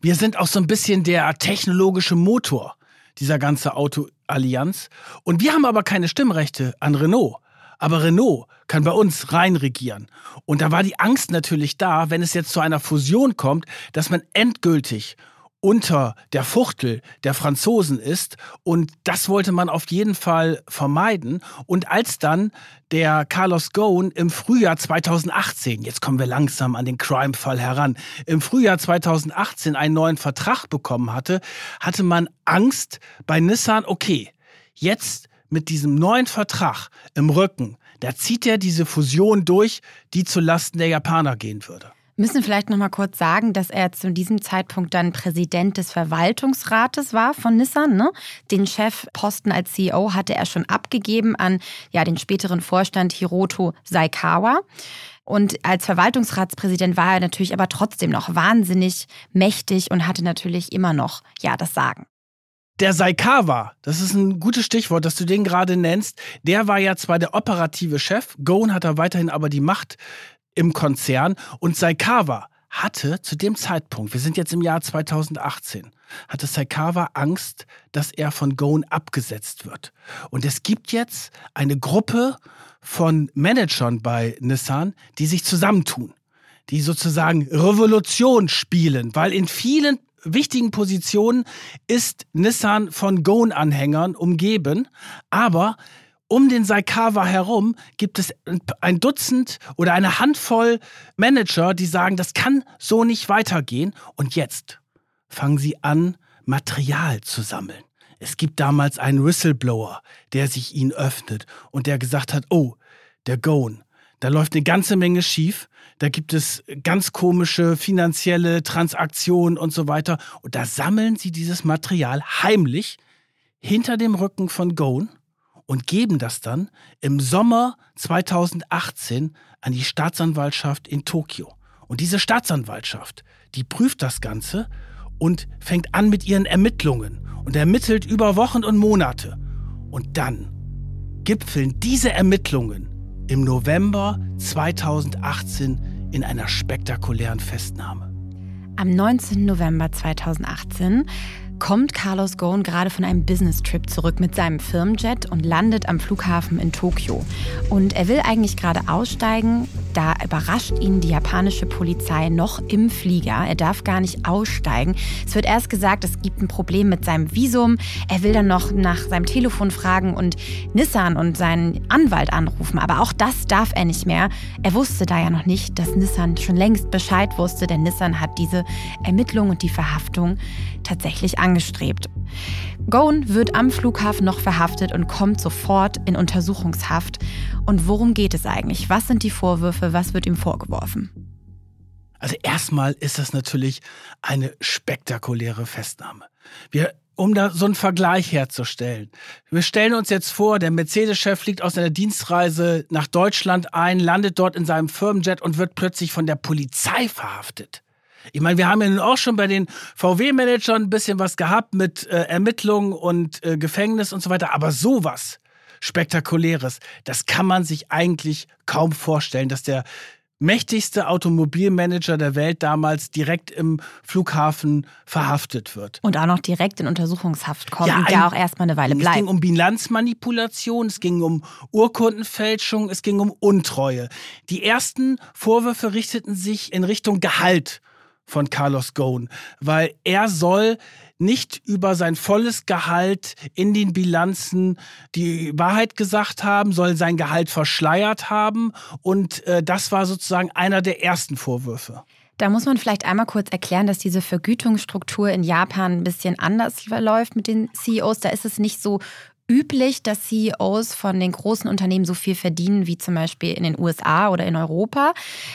Wir sind auch so ein bisschen der technologische Motor dieser ganzen Autoallianz. Und wir haben aber keine Stimmrechte an Renault. aber Renault kann bei uns rein regieren. Und da war die Angst natürlich da, wenn es jetzt zu einer Fusion kommt, dass man endgültig unter der Fuchtel der Franzosen ist. Und das wollte man auf jeden Fall vermeiden. Und als dann der Carlos Ghosn im Frühjahr 2018, jetzt kommen wir langsam an den Crime-Fall heran, im Frühjahr 2018 einen neuen Vertrag bekommen hatte, hatte man Angst bei Nissan, okay, jetzt mit diesem neuen Vertrag im Rücken, da zieht er diese Fusion durch, die zulasten der Japaner gehen würde müssen vielleicht noch mal kurz sagen, dass er zu diesem Zeitpunkt dann Präsident des Verwaltungsrates war von Nissan. Ne? Den Chefposten als CEO hatte er schon abgegeben an ja, den späteren Vorstand Hiroto Saikawa. Und als Verwaltungsratspräsident war er natürlich aber trotzdem noch wahnsinnig mächtig und hatte natürlich immer noch ja das Sagen. Der Saikawa, das ist ein gutes Stichwort, dass du den gerade nennst, der war ja zwar der operative Chef, Goen hat er weiterhin aber die Macht im Konzern und Saikawa hatte zu dem Zeitpunkt, wir sind jetzt im Jahr 2018, hatte Saikawa Angst, dass er von Goan abgesetzt wird. Und es gibt jetzt eine Gruppe von Managern bei Nissan, die sich zusammentun, die sozusagen Revolution spielen, weil in vielen wichtigen Positionen ist Nissan von Goan-Anhängern umgeben, aber um den Saikawa herum gibt es ein Dutzend oder eine Handvoll Manager, die sagen, das kann so nicht weitergehen. Und jetzt fangen sie an, Material zu sammeln. Es gibt damals einen Whistleblower, der sich ihnen öffnet und der gesagt hat, oh, der Goan, da läuft eine ganze Menge schief, da gibt es ganz komische finanzielle Transaktionen und so weiter. Und da sammeln sie dieses Material heimlich hinter dem Rücken von Goan und geben das dann im Sommer 2018 an die Staatsanwaltschaft in Tokio. Und diese Staatsanwaltschaft, die prüft das Ganze und fängt an mit ihren Ermittlungen und ermittelt über Wochen und Monate. Und dann gipfeln diese Ermittlungen im November 2018 in einer spektakulären Festnahme. Am 19. November 2018 kommt Carlos Ghosn gerade von einem Business-Trip zurück mit seinem Firmenjet und landet am Flughafen in Tokio. Und er will eigentlich gerade aussteigen, da überrascht ihn die japanische Polizei noch im Flieger. Er darf gar nicht aussteigen. Es wird erst gesagt, es gibt ein Problem mit seinem Visum. Er will dann noch nach seinem Telefon fragen und Nissan und seinen Anwalt anrufen. Aber auch das darf er nicht mehr. Er wusste da ja noch nicht, dass Nissan schon längst Bescheid wusste, denn Nissan hat diese Ermittlung und die Verhaftung tatsächlich angestrebt. Goen wird am Flughafen noch verhaftet und kommt sofort in Untersuchungshaft. Und worum geht es eigentlich? Was sind die Vorwürfe? Was wird ihm vorgeworfen? Also erstmal ist das natürlich eine spektakuläre Festnahme. Wir um da so einen Vergleich herzustellen. Wir stellen uns jetzt vor, der Mercedes-Chef fliegt aus einer Dienstreise nach Deutschland ein, landet dort in seinem Firmenjet und wird plötzlich von der Polizei verhaftet. Ich meine, wir haben ja nun auch schon bei den VW-Managern ein bisschen was gehabt mit äh, Ermittlungen und äh, Gefängnis und so weiter, aber sowas Spektakuläres, das kann man sich eigentlich kaum vorstellen, dass der mächtigste Automobilmanager der Welt damals direkt im Flughafen verhaftet wird. Und auch noch direkt in Untersuchungshaft kommt ja, und da auch erstmal eine Weile bleibt. Es ging um Bilanzmanipulation, es ging um Urkundenfälschung, es ging um Untreue. Die ersten Vorwürfe richteten sich in Richtung Gehalt von Carlos Ghosn, weil er soll nicht über sein volles Gehalt in den Bilanzen die Wahrheit gesagt haben, soll sein Gehalt verschleiert haben und äh, das war sozusagen einer der ersten Vorwürfe. Da muss man vielleicht einmal kurz erklären, dass diese Vergütungsstruktur in Japan ein bisschen anders läuft mit den CEOs. Da ist es nicht so üblich, dass CEOs von den großen Unternehmen so viel verdienen wie zum Beispiel in den USA oder in Europa.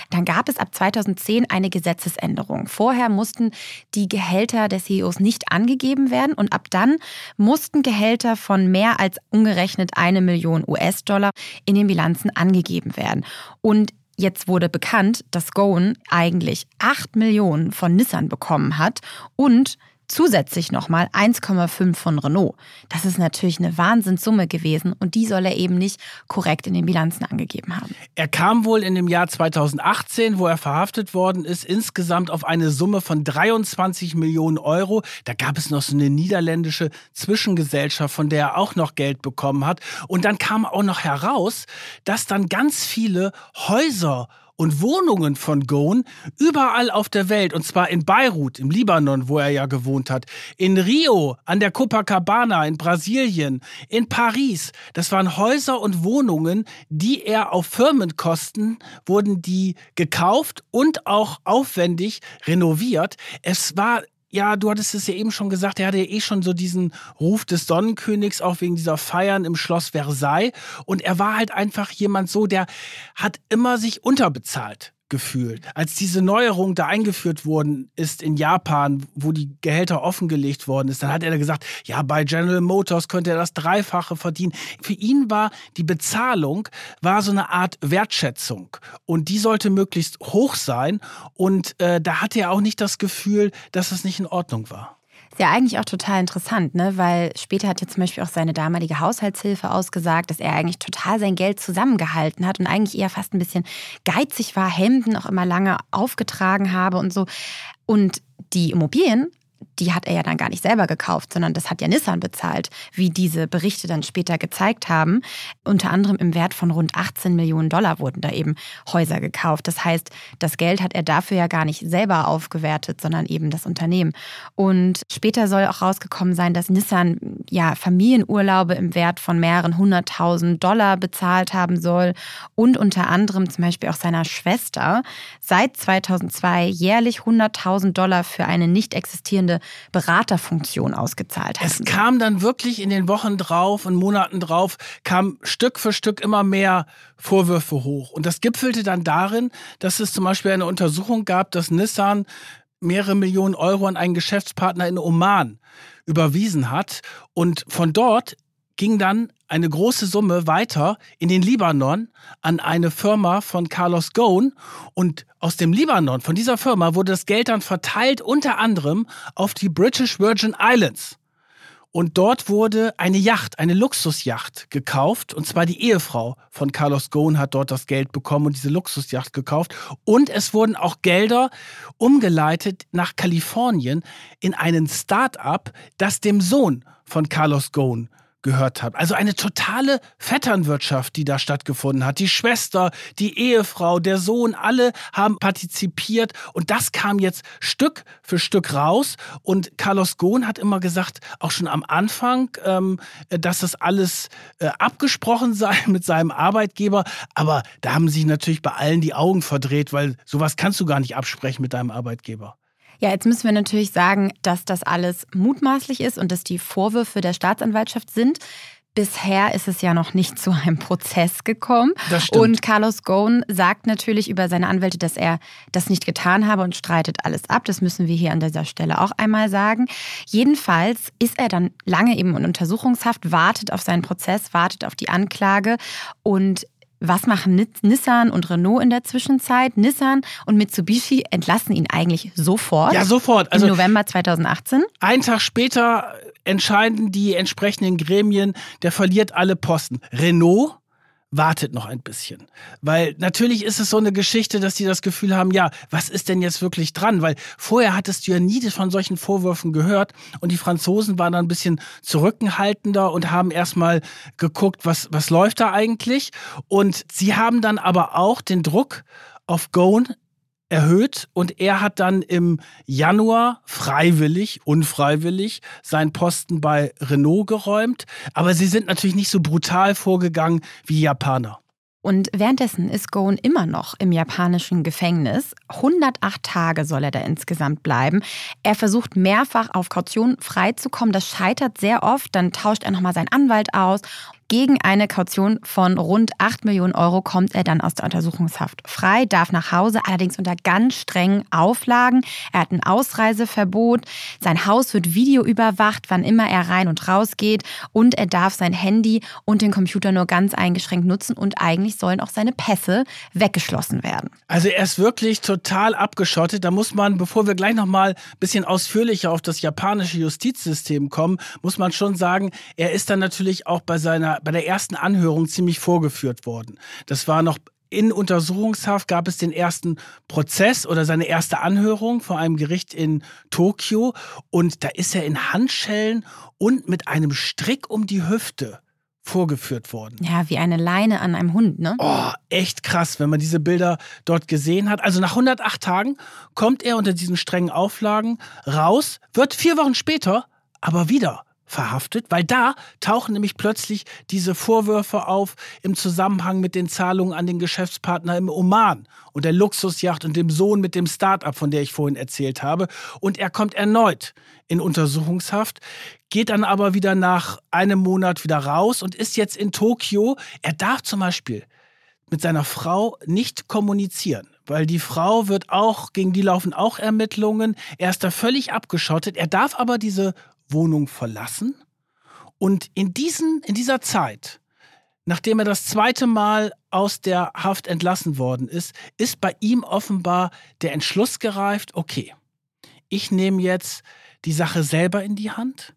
Dann gab es ab 2010 eine Gesetzesänderung. Vorher mussten die Gehälter der CEOs nicht angegeben werden und ab dann mussten Gehälter von mehr als umgerechnet eine Million US-Dollar in den Bilanzen angegeben werden. Und Jetzt wurde bekannt, dass Goen eigentlich 8 Millionen von Nissan bekommen hat und zusätzlich nochmal 1,5 von Renault. Das ist natürlich eine Wahnsinnssumme gewesen und die soll er eben nicht korrekt in den Bilanzen angegeben haben. Er kam wohl in dem Jahr 2018, wo er verhaftet worden ist, insgesamt auf eine Summe von 23 Millionen Euro. Da gab es noch so eine niederländische Zwischengesellschaft, von der er auch noch Geld bekommen hat. Und dann kam auch noch heraus, dass dann ganz viele Häuser und Wohnungen von Ghosn überall auf der Welt, und zwar in Beirut, im Libanon, wo er ja gewohnt hat, in Rio, an der Copacabana, in Brasilien, in Paris. Das waren Häuser und Wohnungen, die er auf Firmenkosten wurden die gekauft und auch aufwendig renoviert. Es war ja, du hattest es ja eben schon gesagt, er hatte ja eh schon so diesen Ruf des Sonnenkönigs, auch wegen dieser Feiern im Schloss Versailles. Und er war halt einfach jemand so, der hat immer sich unterbezahlt gefühlt. Als diese Neuerung da eingeführt worden ist in Japan, wo die Gehälter offengelegt worden ist, dann hat er gesagt, ja, bei General Motors könnte er das Dreifache verdienen. Für ihn war die Bezahlung war so eine Art Wertschätzung und die sollte möglichst hoch sein und äh, da hatte er auch nicht das Gefühl, dass es nicht in Ordnung war. Ist ja eigentlich auch total interessant, ne? weil später hat ja zum Beispiel auch seine damalige Haushaltshilfe ausgesagt, dass er eigentlich total sein Geld zusammengehalten hat und eigentlich eher fast ein bisschen geizig war, Hemden auch immer lange aufgetragen habe und so. Und die Immobilien die hat er ja dann gar nicht selber gekauft, sondern das hat ja Nissan bezahlt, wie diese Berichte dann später gezeigt haben. Unter anderem im Wert von rund 18 Millionen Dollar wurden da eben Häuser gekauft. Das heißt, das Geld hat er dafür ja gar nicht selber aufgewertet, sondern eben das Unternehmen. Und später soll auch rausgekommen sein, dass Nissan ja Familienurlaube im Wert von mehreren hunderttausend Dollar bezahlt haben soll und unter anderem zum Beispiel auch seiner Schwester seit 2002 jährlich 100.000 Dollar für eine nicht existierende Beraterfunktion ausgezahlt hat. Es kam dann wirklich in den Wochen drauf und Monaten drauf, kam Stück für Stück immer mehr Vorwürfe hoch. Und das gipfelte dann darin, dass es zum Beispiel eine Untersuchung gab, dass Nissan mehrere Millionen Euro an einen Geschäftspartner in Oman überwiesen hat. Und von dort ging dann eine große Summe weiter in den Libanon an eine Firma von Carlos Ghosn und aus dem Libanon, von dieser Firma, wurde das Geld dann verteilt unter anderem auf die British Virgin Islands. Und dort wurde eine Yacht, eine Luxusjacht gekauft. Und zwar die Ehefrau von Carlos Ghosn hat dort das Geld bekommen und diese Luxusjacht gekauft. Und es wurden auch Gelder umgeleitet nach Kalifornien in einen Start-up, das dem Sohn von Carlos Ghosn gehört habt. Also eine totale Vetternwirtschaft, die da stattgefunden hat. Die Schwester, die Ehefrau, der Sohn, alle haben partizipiert und das kam jetzt Stück für Stück raus. Und Carlos Ghosn hat immer gesagt, auch schon am Anfang, ähm, dass das alles äh, abgesprochen sei mit seinem Arbeitgeber. Aber da haben sich natürlich bei allen die Augen verdreht, weil sowas kannst du gar nicht absprechen mit deinem Arbeitgeber. Ja, jetzt müssen wir natürlich sagen, dass das alles mutmaßlich ist und dass die Vorwürfe der Staatsanwaltschaft sind. Bisher ist es ja noch nicht zu einem Prozess gekommen. Das stimmt. Und Carlos Ghosn sagt natürlich über seine Anwälte, dass er das nicht getan habe und streitet alles ab. Das müssen wir hier an dieser Stelle auch einmal sagen. Jedenfalls ist er dann lange eben in Untersuchungshaft, wartet auf seinen Prozess, wartet auf die Anklage und was machen Nissan und Renault in der Zwischenzeit? Nissan und Mitsubishi entlassen ihn eigentlich sofort. Ja, sofort. Also Im November 2018. Einen Tag später entscheiden die entsprechenden Gremien, der verliert alle Posten. Renault wartet noch ein bisschen. Weil natürlich ist es so eine Geschichte, dass die das Gefühl haben, ja, was ist denn jetzt wirklich dran? Weil vorher hattest du ja nie von solchen Vorwürfen gehört und die Franzosen waren dann ein bisschen zurückhaltender und haben erstmal geguckt, was, was läuft da eigentlich? Und sie haben dann aber auch den Druck auf Gone erhöht und er hat dann im Januar freiwillig, unfreiwillig seinen Posten bei Renault geräumt. Aber sie sind natürlich nicht so brutal vorgegangen wie Japaner. Und währenddessen ist Goen immer noch im japanischen Gefängnis. 108 Tage soll er da insgesamt bleiben. Er versucht mehrfach auf Kaution freizukommen. Das scheitert sehr oft. Dann tauscht er nochmal seinen Anwalt aus. Gegen eine Kaution von rund 8 Millionen Euro kommt er dann aus der Untersuchungshaft frei, darf nach Hause, allerdings unter ganz strengen Auflagen. Er hat ein Ausreiseverbot, sein Haus wird videoüberwacht, wann immer er rein und raus geht und er darf sein Handy und den Computer nur ganz eingeschränkt nutzen und eigentlich sollen auch seine Pässe weggeschlossen werden. Also er ist wirklich total abgeschottet. Da muss man, bevor wir gleich nochmal ein bisschen ausführlicher auf das japanische Justizsystem kommen, muss man schon sagen, er ist dann natürlich auch bei seiner, bei der ersten Anhörung ziemlich vorgeführt worden. Das war noch in Untersuchungshaft gab es den ersten Prozess oder seine erste Anhörung vor einem Gericht in Tokio und da ist er in Handschellen und mit einem Strick um die Hüfte vorgeführt worden. Ja, wie eine Leine an einem Hund, ne? Oh, echt krass, wenn man diese Bilder dort gesehen hat. Also nach 108 Tagen kommt er unter diesen strengen Auflagen raus, wird vier Wochen später aber wieder verhaftet, weil da tauchen nämlich plötzlich diese Vorwürfe auf im Zusammenhang mit den Zahlungen an den Geschäftspartner im Oman und der Luxusjacht und dem Sohn mit dem Start-up, von der ich vorhin erzählt habe. Und er kommt erneut in Untersuchungshaft, geht dann aber wieder nach einem Monat wieder raus und ist jetzt in Tokio. Er darf zum Beispiel mit seiner Frau nicht kommunizieren, weil die Frau wird auch, gegen die laufen auch Ermittlungen. Er ist da völlig abgeschottet. Er darf aber diese Wohnung verlassen. Und in, diesen, in dieser Zeit, nachdem er das zweite Mal aus der Haft entlassen worden ist, ist bei ihm offenbar der Entschluss gereift, okay, ich nehme jetzt die Sache selber in die Hand,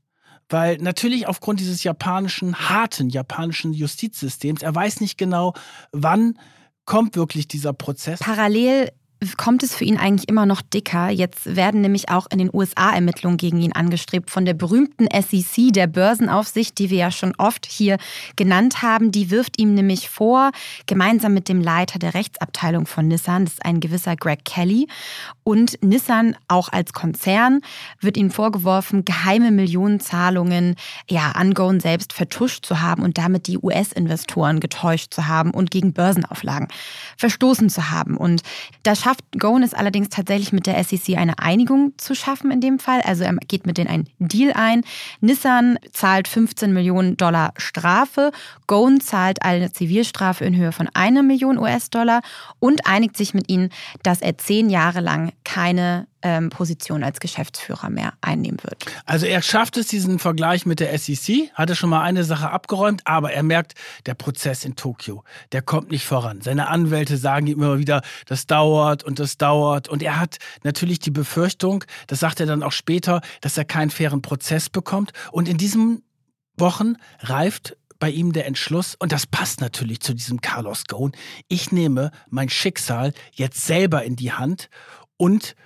weil natürlich aufgrund dieses japanischen, harten japanischen Justizsystems, er weiß nicht genau, wann kommt wirklich dieser Prozess. Parallel kommt es für ihn eigentlich immer noch dicker. Jetzt werden nämlich auch in den USA Ermittlungen gegen ihn angestrebt von der berühmten SEC, der Börsenaufsicht, die wir ja schon oft hier genannt haben. Die wirft ihm nämlich vor, gemeinsam mit dem Leiter der Rechtsabteilung von Nissan, das ist ein gewisser Greg Kelly, und Nissan auch als Konzern wird ihnen vorgeworfen, geheime Millionenzahlungen ja, an Goen selbst vertuscht zu haben und damit die US-Investoren getäuscht zu haben und gegen Börsenauflagen verstoßen zu haben. Und das schafft Goen es allerdings tatsächlich mit der SEC eine Einigung zu schaffen in dem Fall. Also er geht mit denen einen Deal ein. Nissan zahlt 15 Millionen Dollar Strafe. Goen zahlt eine Zivilstrafe in Höhe von einer Million US-Dollar und einigt sich mit ihnen, dass er zehn Jahre lang keine ähm, Position als Geschäftsführer mehr einnehmen wird. Also er schafft es, diesen Vergleich mit der SEC, hatte schon mal eine Sache abgeräumt, aber er merkt, der Prozess in Tokio, der kommt nicht voran. Seine Anwälte sagen ihm immer wieder, das dauert und das dauert. Und er hat natürlich die Befürchtung, das sagt er dann auch später, dass er keinen fairen Prozess bekommt. Und in diesen Wochen reift bei ihm der Entschluss, und das passt natürlich zu diesem Carlos Ghosn, ich nehme mein Schicksal jetzt selber in die Hand und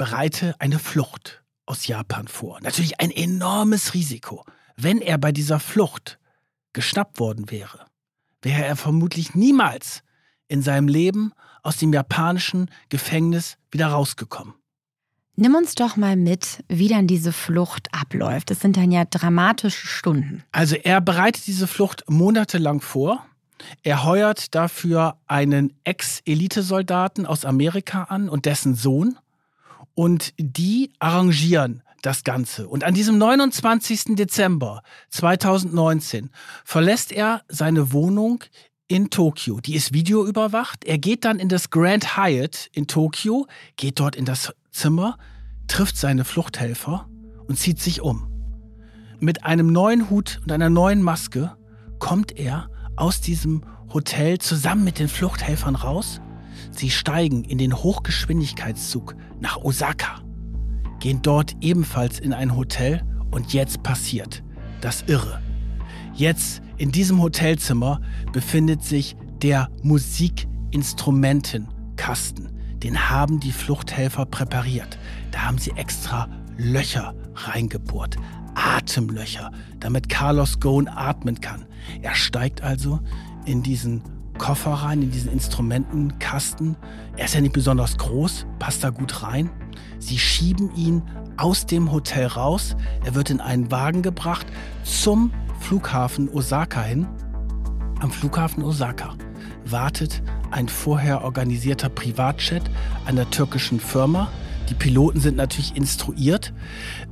bereite eine Flucht aus Japan vor. Natürlich ein enormes Risiko. Wenn er bei dieser Flucht geschnappt worden wäre, wäre er vermutlich niemals in seinem Leben aus dem japanischen Gefängnis wieder rausgekommen. Nimm uns doch mal mit, wie dann diese Flucht abläuft. Das sind dann ja dramatische Stunden. Also er bereitet diese Flucht monatelang vor. Er heuert dafür einen Ex-Elitesoldaten aus Amerika an und dessen Sohn und die arrangieren das Ganze. Und an diesem 29. Dezember 2019 verlässt er seine Wohnung in Tokio. Die ist videoüberwacht. Er geht dann in das Grand Hyatt in Tokio, geht dort in das Zimmer, trifft seine Fluchthelfer und zieht sich um. Mit einem neuen Hut und einer neuen Maske kommt er aus diesem Hotel zusammen mit den Fluchthelfern raus Sie steigen in den Hochgeschwindigkeitszug nach Osaka, gehen dort ebenfalls in ein Hotel und jetzt passiert das Irre. Jetzt in diesem Hotelzimmer befindet sich der Musikinstrumentenkasten. Den haben die Fluchthelfer präpariert. Da haben sie extra Löcher reingebohrt. Atemlöcher, damit Carlos Ghosn atmen kann. Er steigt also in diesen Koffer rein, in diesen Instrumentenkasten. Er ist ja nicht besonders groß, passt da gut rein. Sie schieben ihn aus dem Hotel raus. Er wird in einen Wagen gebracht zum Flughafen Osaka hin. Am Flughafen Osaka wartet ein vorher organisierter Privatjet einer türkischen Firma, Die Piloten sind natürlich instruiert.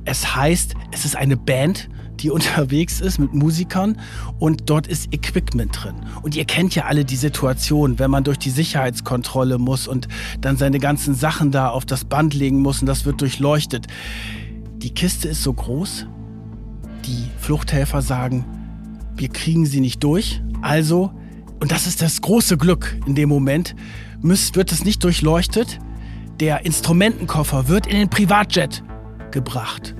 Es heißt, es ist eine Band, die unterwegs ist mit Musikern und dort ist Equipment drin. Und ihr kennt ja alle die Situation, wenn man durch die Sicherheitskontrolle muss und dann seine ganzen Sachen da auf das Band legen muss und das wird durchleuchtet. Die Kiste ist so groß, die Fluchthelfer sagen, wir kriegen sie nicht durch. Also, und das ist das große Glück in dem Moment, wird es nicht durchleuchtet. Der Instrumentenkoffer wird in den Privatjet gebracht.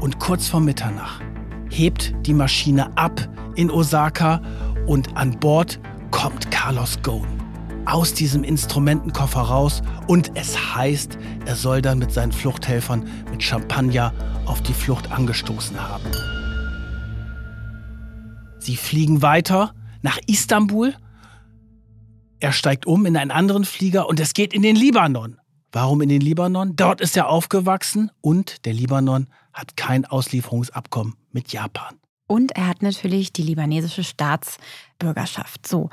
Und kurz vor Mitternacht hebt die Maschine ab in Osaka und an Bord kommt Carlos Ghosn aus diesem Instrumentenkoffer raus und es heißt, er soll dann mit seinen Fluchthelfern mit Champagner auf die Flucht angestoßen haben. Sie fliegen weiter nach Istanbul. Er steigt um in einen anderen Flieger und es geht in den Libanon. Warum in den Libanon? Dort ist er aufgewachsen und der Libanon hat kein Auslieferungsabkommen mit Japan. Und er hat natürlich die libanesische Staatsbürgerschaft. So.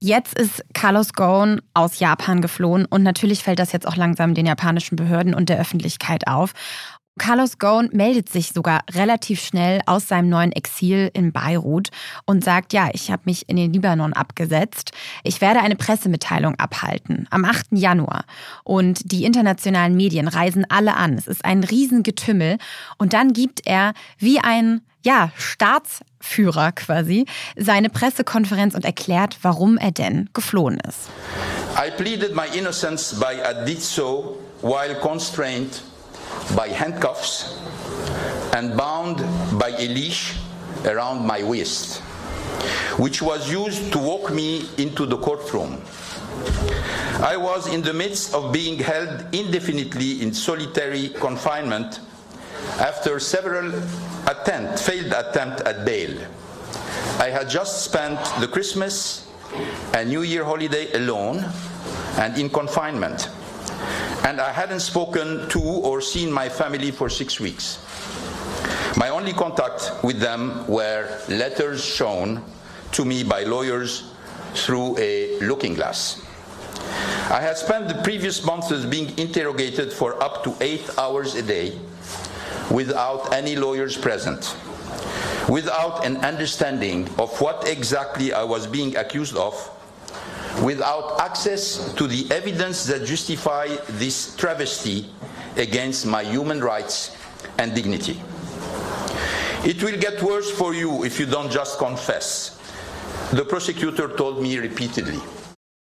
Jetzt ist Carlos Ghosn aus Japan geflohen und natürlich fällt das jetzt auch langsam den japanischen Behörden und der Öffentlichkeit auf. Carlos Ghosn meldet sich sogar relativ schnell aus seinem neuen Exil in Beirut und sagt, ja, ich habe mich in den Libanon abgesetzt. Ich werde eine Pressemitteilung abhalten am 8. Januar. Und die internationalen Medien reisen alle an. Es ist ein Riesengetümmel. Und dann gibt er wie ein ja, Staatsführer quasi seine Pressekonferenz und erklärt, warum er denn geflohen ist. I pleaded my innocence by so while constrained by handcuffs and bound by a leash around my waist, which was used to walk me into the courtroom. I was in the midst of being held indefinitely in solitary confinement after several attempt, failed attempts at bail. I had just spent the Christmas and New Year holiday alone and in confinement and I hadn't spoken to or seen my family for six weeks. My only contact with them were letters shown to me by lawyers through a looking glass. I had spent the previous months being interrogated for up to eight hours a day without any lawyers present, without an understanding of what exactly I was being accused of without access to the evidence that justify this travesty against my human rights and dignity. It will get worse for you if you don't just confess. The prosecutor told me repeatedly.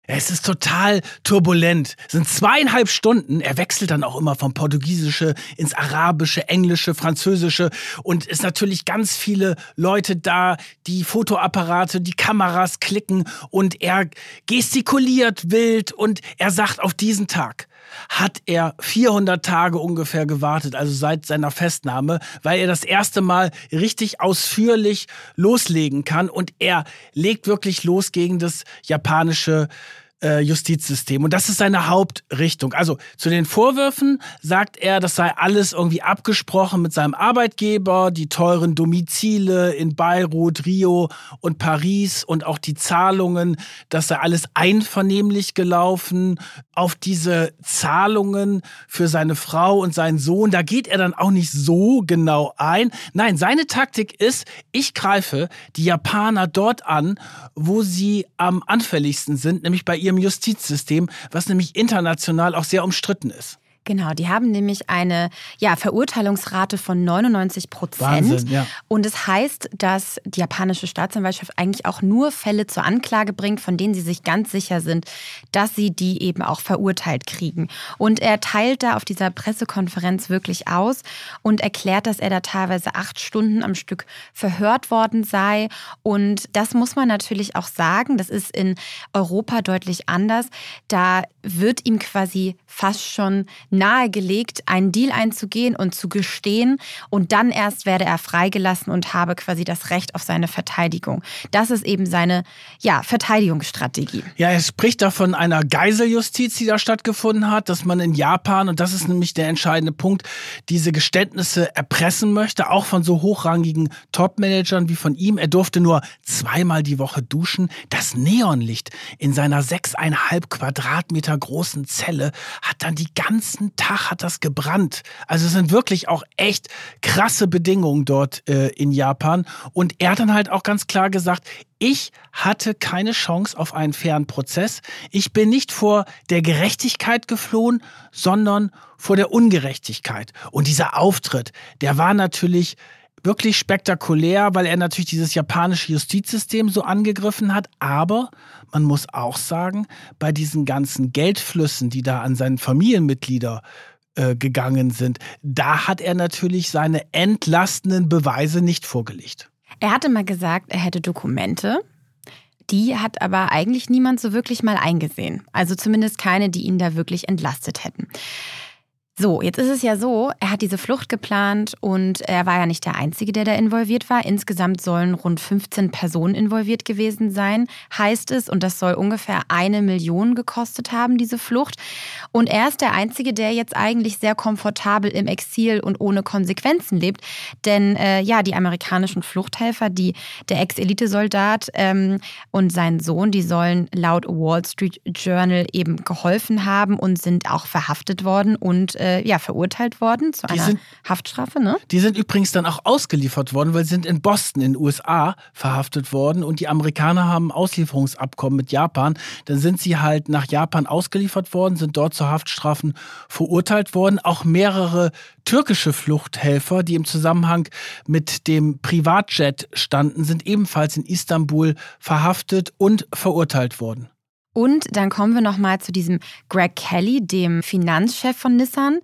Es ist total turbulent. Es sind zweieinhalb Stunden. Er wechselt dann auch immer vom Portugiesische ins Arabische, Englische, Französische. Und es natürlich ganz viele Leute da, die Fotoapparate, die Kameras klicken. Und er gestikuliert wild und er sagt auf diesen Tag hat er 400 Tage ungefähr gewartet, also seit seiner Festnahme, weil er das erste Mal richtig ausführlich loslegen kann. Und er legt wirklich los gegen das japanische äh, Justizsystem. Und das ist seine Hauptrichtung. Also zu den Vorwürfen sagt er, das sei alles irgendwie abgesprochen mit seinem Arbeitgeber, die teuren Domizile in Beirut, Rio und Paris und auch die Zahlungen, das sei alles einvernehmlich gelaufen. Auf diese Zahlungen für seine Frau und seinen Sohn, da geht er dann auch nicht so genau ein. Nein, seine Taktik ist, ich greife die Japaner dort an, wo sie am anfälligsten sind, nämlich bei ihrem Justizsystem, was nämlich international auch sehr umstritten ist. Genau, die haben nämlich eine ja, Verurteilungsrate von 99 Prozent. Ja. Und es das heißt, dass die japanische Staatsanwaltschaft eigentlich auch nur Fälle zur Anklage bringt, von denen sie sich ganz sicher sind, dass sie die eben auch verurteilt kriegen. Und er teilt da auf dieser Pressekonferenz wirklich aus und erklärt, dass er da teilweise acht Stunden am Stück verhört worden sei. Und das muss man natürlich auch sagen, das ist in Europa deutlich anders. Da wird ihm quasi fast schon nahegelegt, einen Deal einzugehen und zu gestehen und dann erst werde er freigelassen und habe quasi das Recht auf seine Verteidigung. Das ist eben seine ja, Verteidigungsstrategie. Ja, er spricht da von einer Geiseljustiz, die da stattgefunden hat, dass man in Japan, und das ist nämlich der entscheidende Punkt, diese Geständnisse erpressen möchte, auch von so hochrangigen Topmanagern wie von ihm. Er durfte nur zweimal die Woche duschen. Das Neonlicht in seiner sechseinhalb Quadratmeter großen Zelle hat dann die ganzen jeden Tag hat das gebrannt. Also es sind wirklich auch echt krasse Bedingungen dort äh, in Japan. Und er hat dann halt auch ganz klar gesagt, ich hatte keine Chance auf einen fairen Prozess. Ich bin nicht vor der Gerechtigkeit geflohen, sondern vor der Ungerechtigkeit. Und dieser Auftritt, der war natürlich wirklich spektakulär, weil er natürlich dieses japanische Justizsystem so angegriffen hat. Aber man muss auch sagen, bei diesen ganzen Geldflüssen, die da an seinen Familienmitglieder äh, gegangen sind, da hat er natürlich seine entlastenden Beweise nicht vorgelegt. Er hatte mal gesagt, er hätte Dokumente. Die hat aber eigentlich niemand so wirklich mal eingesehen. Also zumindest keine, die ihn da wirklich entlastet hätten. So, jetzt ist es ja so, er hat diese Flucht geplant und er war ja nicht der Einzige, der da involviert war. Insgesamt sollen rund 15 Personen involviert gewesen sein, heißt es. Und das soll ungefähr eine Million gekostet haben, diese Flucht. Und er ist der Einzige, der jetzt eigentlich sehr komfortabel im Exil und ohne Konsequenzen lebt. Denn äh, ja, die amerikanischen Fluchthelfer, die, der Ex-Elitesoldat ähm, und sein Sohn, die sollen laut Wall Street Journal eben geholfen haben und sind auch verhaftet worden und äh, ja, verurteilt worden zu die einer sind, Haftstrafe. Ne? Die sind übrigens dann auch ausgeliefert worden, weil sie sind in Boston in den USA verhaftet worden und die Amerikaner haben ein Auslieferungsabkommen mit Japan. Dann sind sie halt nach Japan ausgeliefert worden, sind dort zu Haftstrafen verurteilt worden. Auch mehrere türkische Fluchthelfer, die im Zusammenhang mit dem Privatjet standen, sind ebenfalls in Istanbul verhaftet und verurteilt worden. Und dann kommen wir nochmal zu diesem Greg Kelly, dem Finanzchef von Nissan.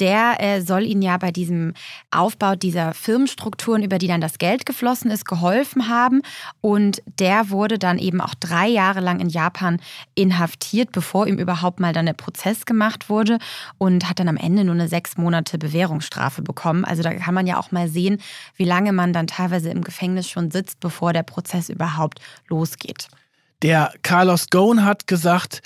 Der äh, soll ihnen ja bei diesem Aufbau dieser Firmenstrukturen, über die dann das Geld geflossen ist, geholfen haben. Und der wurde dann eben auch drei Jahre lang in Japan inhaftiert, bevor ihm überhaupt mal dann der Prozess gemacht wurde und hat dann am Ende nur eine sechs Monate Bewährungsstrafe bekommen. Also da kann man ja auch mal sehen, wie lange man dann teilweise im Gefängnis schon sitzt, bevor der Prozess überhaupt losgeht. Der Carlos Ghosn hat gesagt,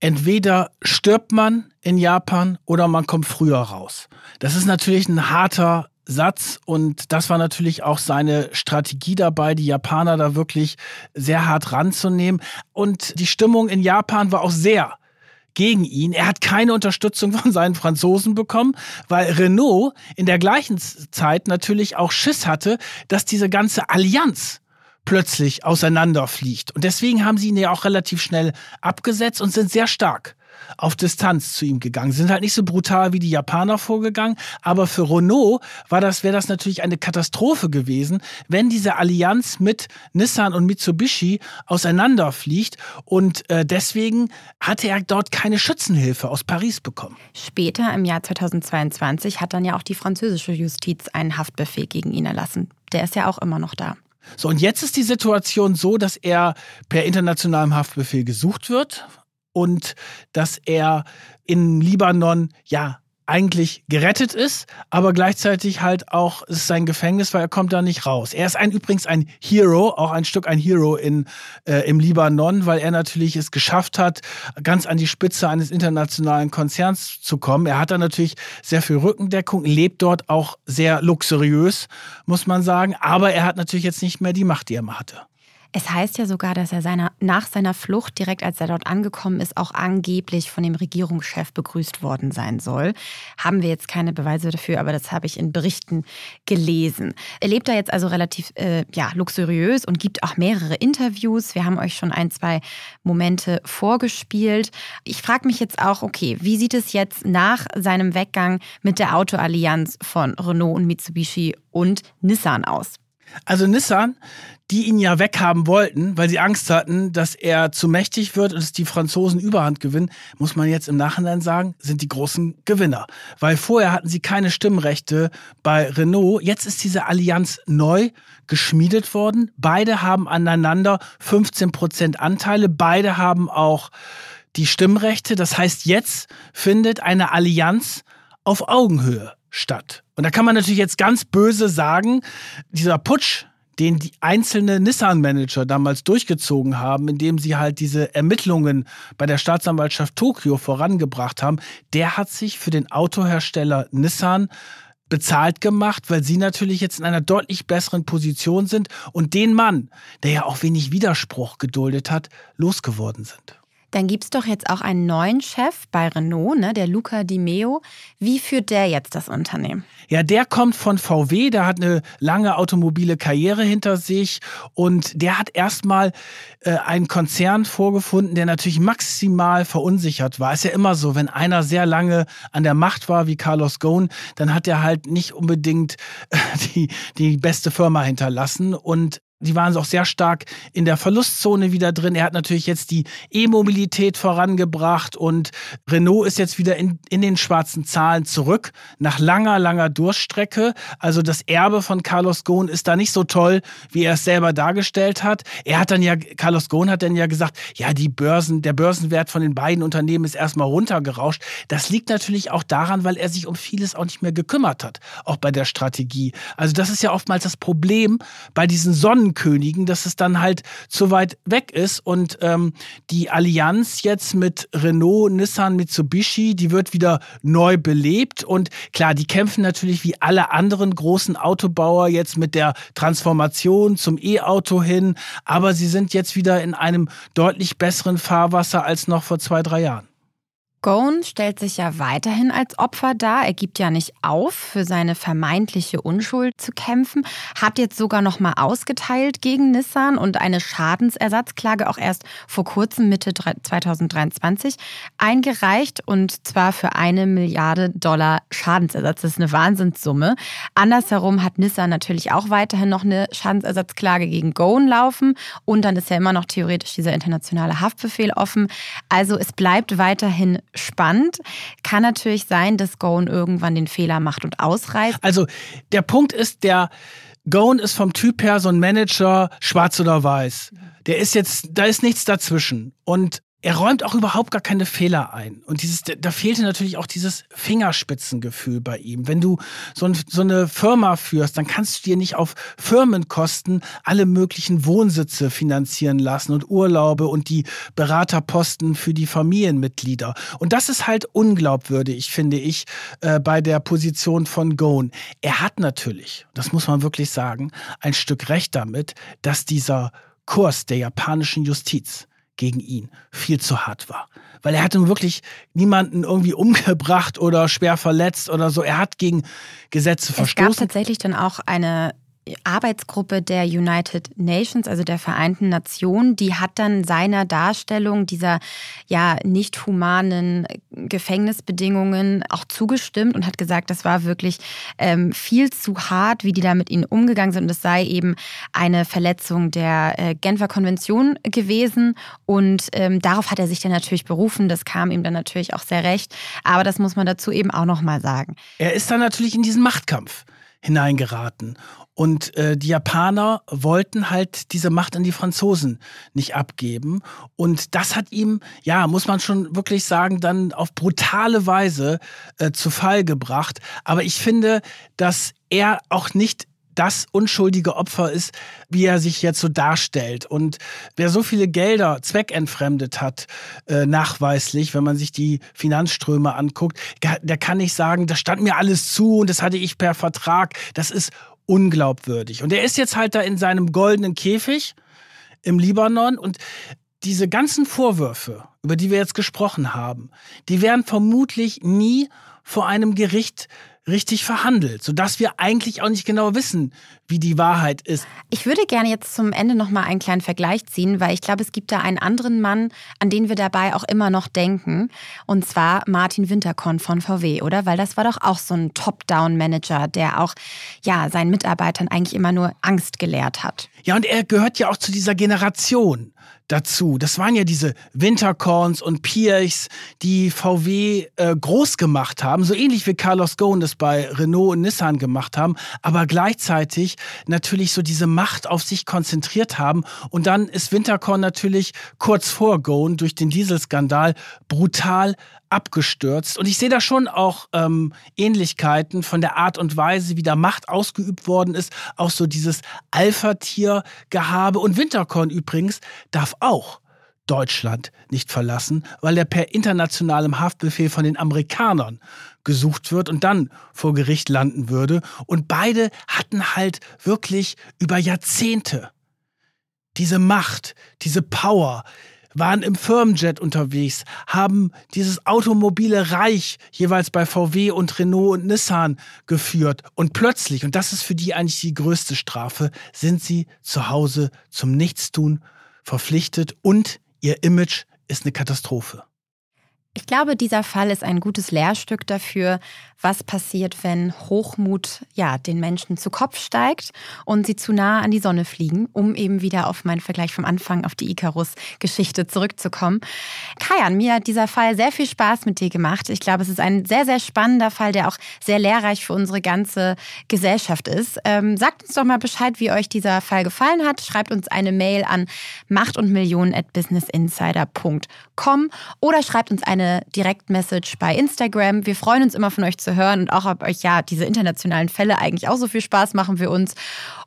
entweder stirbt man in Japan oder man kommt früher raus. Das ist natürlich ein harter Satz und das war natürlich auch seine Strategie dabei, die Japaner da wirklich sehr hart ranzunehmen. Und die Stimmung in Japan war auch sehr gegen ihn. Er hat keine Unterstützung von seinen Franzosen bekommen, weil Renault in der gleichen Zeit natürlich auch Schiss hatte, dass diese ganze Allianz plötzlich auseinanderfliegt. Und deswegen haben sie ihn ja auch relativ schnell abgesetzt und sind sehr stark auf Distanz zu ihm gegangen. Sie sind halt nicht so brutal wie die Japaner vorgegangen, aber für Renault war das, wäre das natürlich eine Katastrophe gewesen, wenn diese Allianz mit Nissan und Mitsubishi auseinanderfliegt und äh, deswegen hatte er dort keine Schützenhilfe aus Paris bekommen. Später im Jahr 2022 hat dann ja auch die französische Justiz einen Haftbefehl gegen ihn erlassen. Der ist ja auch immer noch da. So, und jetzt ist die Situation so, dass er per internationalem Haftbefehl gesucht wird und dass er in Libanon ja eigentlich gerettet ist, aber gleichzeitig halt auch ist sein Gefängnis, weil er kommt da nicht raus. Er ist ein übrigens ein Hero, auch ein Stück ein Hero in, äh, im Libanon, weil er natürlich es geschafft hat, ganz an die Spitze eines internationalen Konzerns zu kommen. Er hat da natürlich sehr viel Rückendeckung, lebt dort auch sehr luxuriös, muss man sagen, aber er hat natürlich jetzt nicht mehr die Macht, die er mal hatte. Es heißt ja sogar, dass er seiner, nach seiner Flucht, direkt als er dort angekommen ist, auch angeblich von dem Regierungschef begrüßt worden sein soll. Haben wir jetzt keine Beweise dafür, aber das habe ich in Berichten gelesen. Er lebt da jetzt also relativ äh, ja, luxuriös und gibt auch mehrere Interviews. Wir haben euch schon ein, zwei Momente vorgespielt. Ich frage mich jetzt auch, okay, wie sieht es jetzt nach seinem Weggang mit der Autoallianz von Renault und Mitsubishi und Nissan aus? Also Nissan, die ihn ja weghaben wollten, weil sie Angst hatten, dass er zu mächtig wird und dass die Franzosen Überhand gewinnen, muss man jetzt im Nachhinein sagen, sind die großen Gewinner. Weil vorher hatten sie keine Stimmrechte bei Renault. Jetzt ist diese Allianz neu geschmiedet worden. Beide haben aneinander 15 Prozent Anteile. Beide haben auch die Stimmrechte. Das heißt, jetzt findet eine Allianz auf Augenhöhe statt. Und da kann man natürlich jetzt ganz böse sagen, dieser Putsch, den die einzelnen Nissan-Manager damals durchgezogen haben, indem sie halt diese Ermittlungen bei der Staatsanwaltschaft Tokio vorangebracht haben, der hat sich für den Autohersteller Nissan bezahlt gemacht, weil sie natürlich jetzt in einer deutlich besseren Position sind und den Mann, der ja auch wenig Widerspruch geduldet hat, losgeworden sind. Dann gibt es doch jetzt auch einen neuen Chef bei Renault, ne, der Luca Di Meo. Wie führt der jetzt das Unternehmen? Ja, der kommt von VW, der hat eine lange automobile Karriere hinter sich und der hat erstmal äh, einen Konzern vorgefunden, der natürlich maximal verunsichert war. Ist ja immer so, wenn einer sehr lange an der Macht war, wie Carlos Ghosn, dann hat er halt nicht unbedingt äh, die, die beste Firma hinterlassen und die waren auch sehr stark in der Verlustzone wieder drin. Er hat natürlich jetzt die E-Mobilität vorangebracht und Renault ist jetzt wieder in, in den schwarzen Zahlen zurück nach langer, langer Durststrecke. Also das Erbe von Carlos Ghosn ist da nicht so toll, wie er es selber dargestellt hat. Er hat dann ja, Carlos Ghosn hat dann ja gesagt, ja, die Börsen, der Börsenwert von den beiden Unternehmen ist erstmal runtergerauscht. Das liegt natürlich auch daran, weil er sich um vieles auch nicht mehr gekümmert hat, auch bei der Strategie. Also das ist ja oftmals das Problem bei diesen Sonnen Königen, dass es dann halt zu weit weg ist. Und ähm, die Allianz jetzt mit Renault, Nissan, Mitsubishi, die wird wieder neu belebt. Und klar, die kämpfen natürlich wie alle anderen großen Autobauer jetzt mit der Transformation zum E-Auto hin. Aber sie sind jetzt wieder in einem deutlich besseren Fahrwasser als noch vor zwei, drei Jahren. Ghosn stellt sich ja weiterhin als Opfer dar. Er gibt ja nicht auf, für seine vermeintliche Unschuld zu kämpfen. Hat jetzt sogar noch mal ausgeteilt gegen Nissan und eine Schadensersatzklage auch erst vor kurzem Mitte 2023 eingereicht und zwar für eine Milliarde Dollar Schadensersatz. Das ist eine Wahnsinnssumme. Andersherum hat Nissan natürlich auch weiterhin noch eine Schadensersatzklage gegen Ghosn laufen und dann ist ja immer noch theoretisch dieser internationale Haftbefehl offen. Also es bleibt weiterhin spannend. Kann natürlich sein, dass Gone irgendwann den Fehler macht und ausreißt. Also der Punkt ist, der Gone ist vom Typ her so ein Manager, schwarz oder weiß. Der ist jetzt, da ist nichts dazwischen. Und er räumt auch überhaupt gar keine Fehler ein. Und dieses, da fehlte natürlich auch dieses Fingerspitzengefühl bei ihm. Wenn du so, ein, so, eine Firma führst, dann kannst du dir nicht auf Firmenkosten alle möglichen Wohnsitze finanzieren lassen und Urlaube und die Beraterposten für die Familienmitglieder. Und das ist halt unglaubwürdig, finde ich, äh, bei der Position von Gone. Er hat natürlich, das muss man wirklich sagen, ein Stück Recht damit, dass dieser Kurs der japanischen Justiz gegen ihn viel zu hart war. Weil er hat nun wirklich niemanden irgendwie umgebracht oder schwer verletzt oder so. Er hat gegen Gesetze verstoßen. Es gab tatsächlich dann auch eine Arbeitsgruppe der United Nations, also der Vereinten Nationen, die hat dann seiner Darstellung dieser ja nicht humanen Gefängnisbedingungen auch zugestimmt und hat gesagt, das war wirklich ähm, viel zu hart, wie die da mit ihnen umgegangen sind. Und es sei eben eine Verletzung der äh, Genfer Konvention gewesen. Und ähm, darauf hat er sich dann natürlich berufen. Das kam ihm dann natürlich auch sehr recht. Aber das muss man dazu eben auch nochmal sagen. Er ist dann natürlich in diesen Machtkampf hineingeraten. Und äh, die Japaner wollten halt diese Macht an die Franzosen nicht abgeben. Und das hat ihm, ja, muss man schon wirklich sagen, dann auf brutale Weise äh, zu Fall gebracht. Aber ich finde, dass er auch nicht das unschuldige Opfer ist, wie er sich jetzt so darstellt. Und wer so viele Gelder zweckentfremdet hat, äh, nachweislich, wenn man sich die Finanzströme anguckt, der kann nicht sagen, das stand mir alles zu und das hatte ich per Vertrag. Das ist unglaubwürdig. Und er ist jetzt halt da in seinem goldenen Käfig im Libanon und diese ganzen Vorwürfe, über die wir jetzt gesprochen haben, die werden vermutlich nie vor einem Gericht richtig verhandelt, sodass wir eigentlich auch nicht genau wissen, wie die Wahrheit ist. Ich würde gerne jetzt zum Ende noch mal einen kleinen Vergleich ziehen, weil ich glaube, es gibt da einen anderen Mann, an den wir dabei auch immer noch denken, und zwar Martin Winterkorn von VW, oder? Weil das war doch auch so ein Top-Down-Manager, der auch ja seinen Mitarbeitern eigentlich immer nur Angst gelehrt hat. Ja, und er gehört ja auch zu dieser Generation dazu. Das waren ja diese Winterkorns und Piers, die VW äh, groß gemacht haben, so ähnlich wie Carlos Ghosn das bei Renault und Nissan gemacht haben, aber gleichzeitig natürlich so diese Macht auf sich konzentriert haben. Und dann ist Winterkorn natürlich kurz vor Ghosn durch den Dieselskandal brutal abgestürzt. Und ich sehe da schon auch ähm, Ähnlichkeiten von der Art und Weise, wie da Macht ausgeübt worden ist. Auch so dieses Alpha-Tier-Gehabe. Und Winterkorn übrigens darf auch Deutschland nicht verlassen, weil er per internationalem Haftbefehl von den Amerikanern gesucht wird und dann vor Gericht landen würde. Und beide hatten halt wirklich über Jahrzehnte diese Macht, diese Power, waren im Firmenjet unterwegs, haben dieses automobile Reich jeweils bei VW und Renault und Nissan geführt. Und plötzlich, und das ist für die eigentlich die größte Strafe, sind sie zu Hause zum Nichtstun verpflichtet und ihr Image ist eine Katastrophe. Ich glaube, dieser Fall ist ein gutes Lehrstück dafür, was passiert, wenn Hochmut ja den Menschen zu Kopf steigt und sie zu nah an die Sonne fliegen, um eben wieder auf meinen Vergleich vom Anfang auf die Icarus-Geschichte zurückzukommen. Kajan, mir hat dieser Fall sehr viel Spaß mit dir gemacht. Ich glaube, es ist ein sehr, sehr spannender Fall, der auch sehr lehrreich für unsere ganze Gesellschaft ist. Ähm, sagt uns doch mal Bescheid, wie euch dieser Fall gefallen hat. Schreibt uns eine Mail an macht und Millionen at businessinsider.com oder schreibt uns eine Direktmessage bei Instagram. Wir freuen uns immer von euch zu zu hören und auch, ob euch ja diese internationalen Fälle eigentlich auch so viel Spaß machen für uns.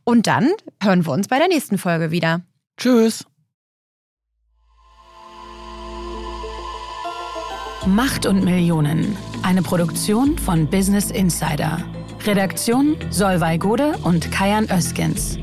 Und dann hören wir uns bei der nächsten Folge wieder. Tschüss. Macht und Millionen. Eine Produktion von Business Insider. Redaktion Solvay Gode und Kajan Öskens.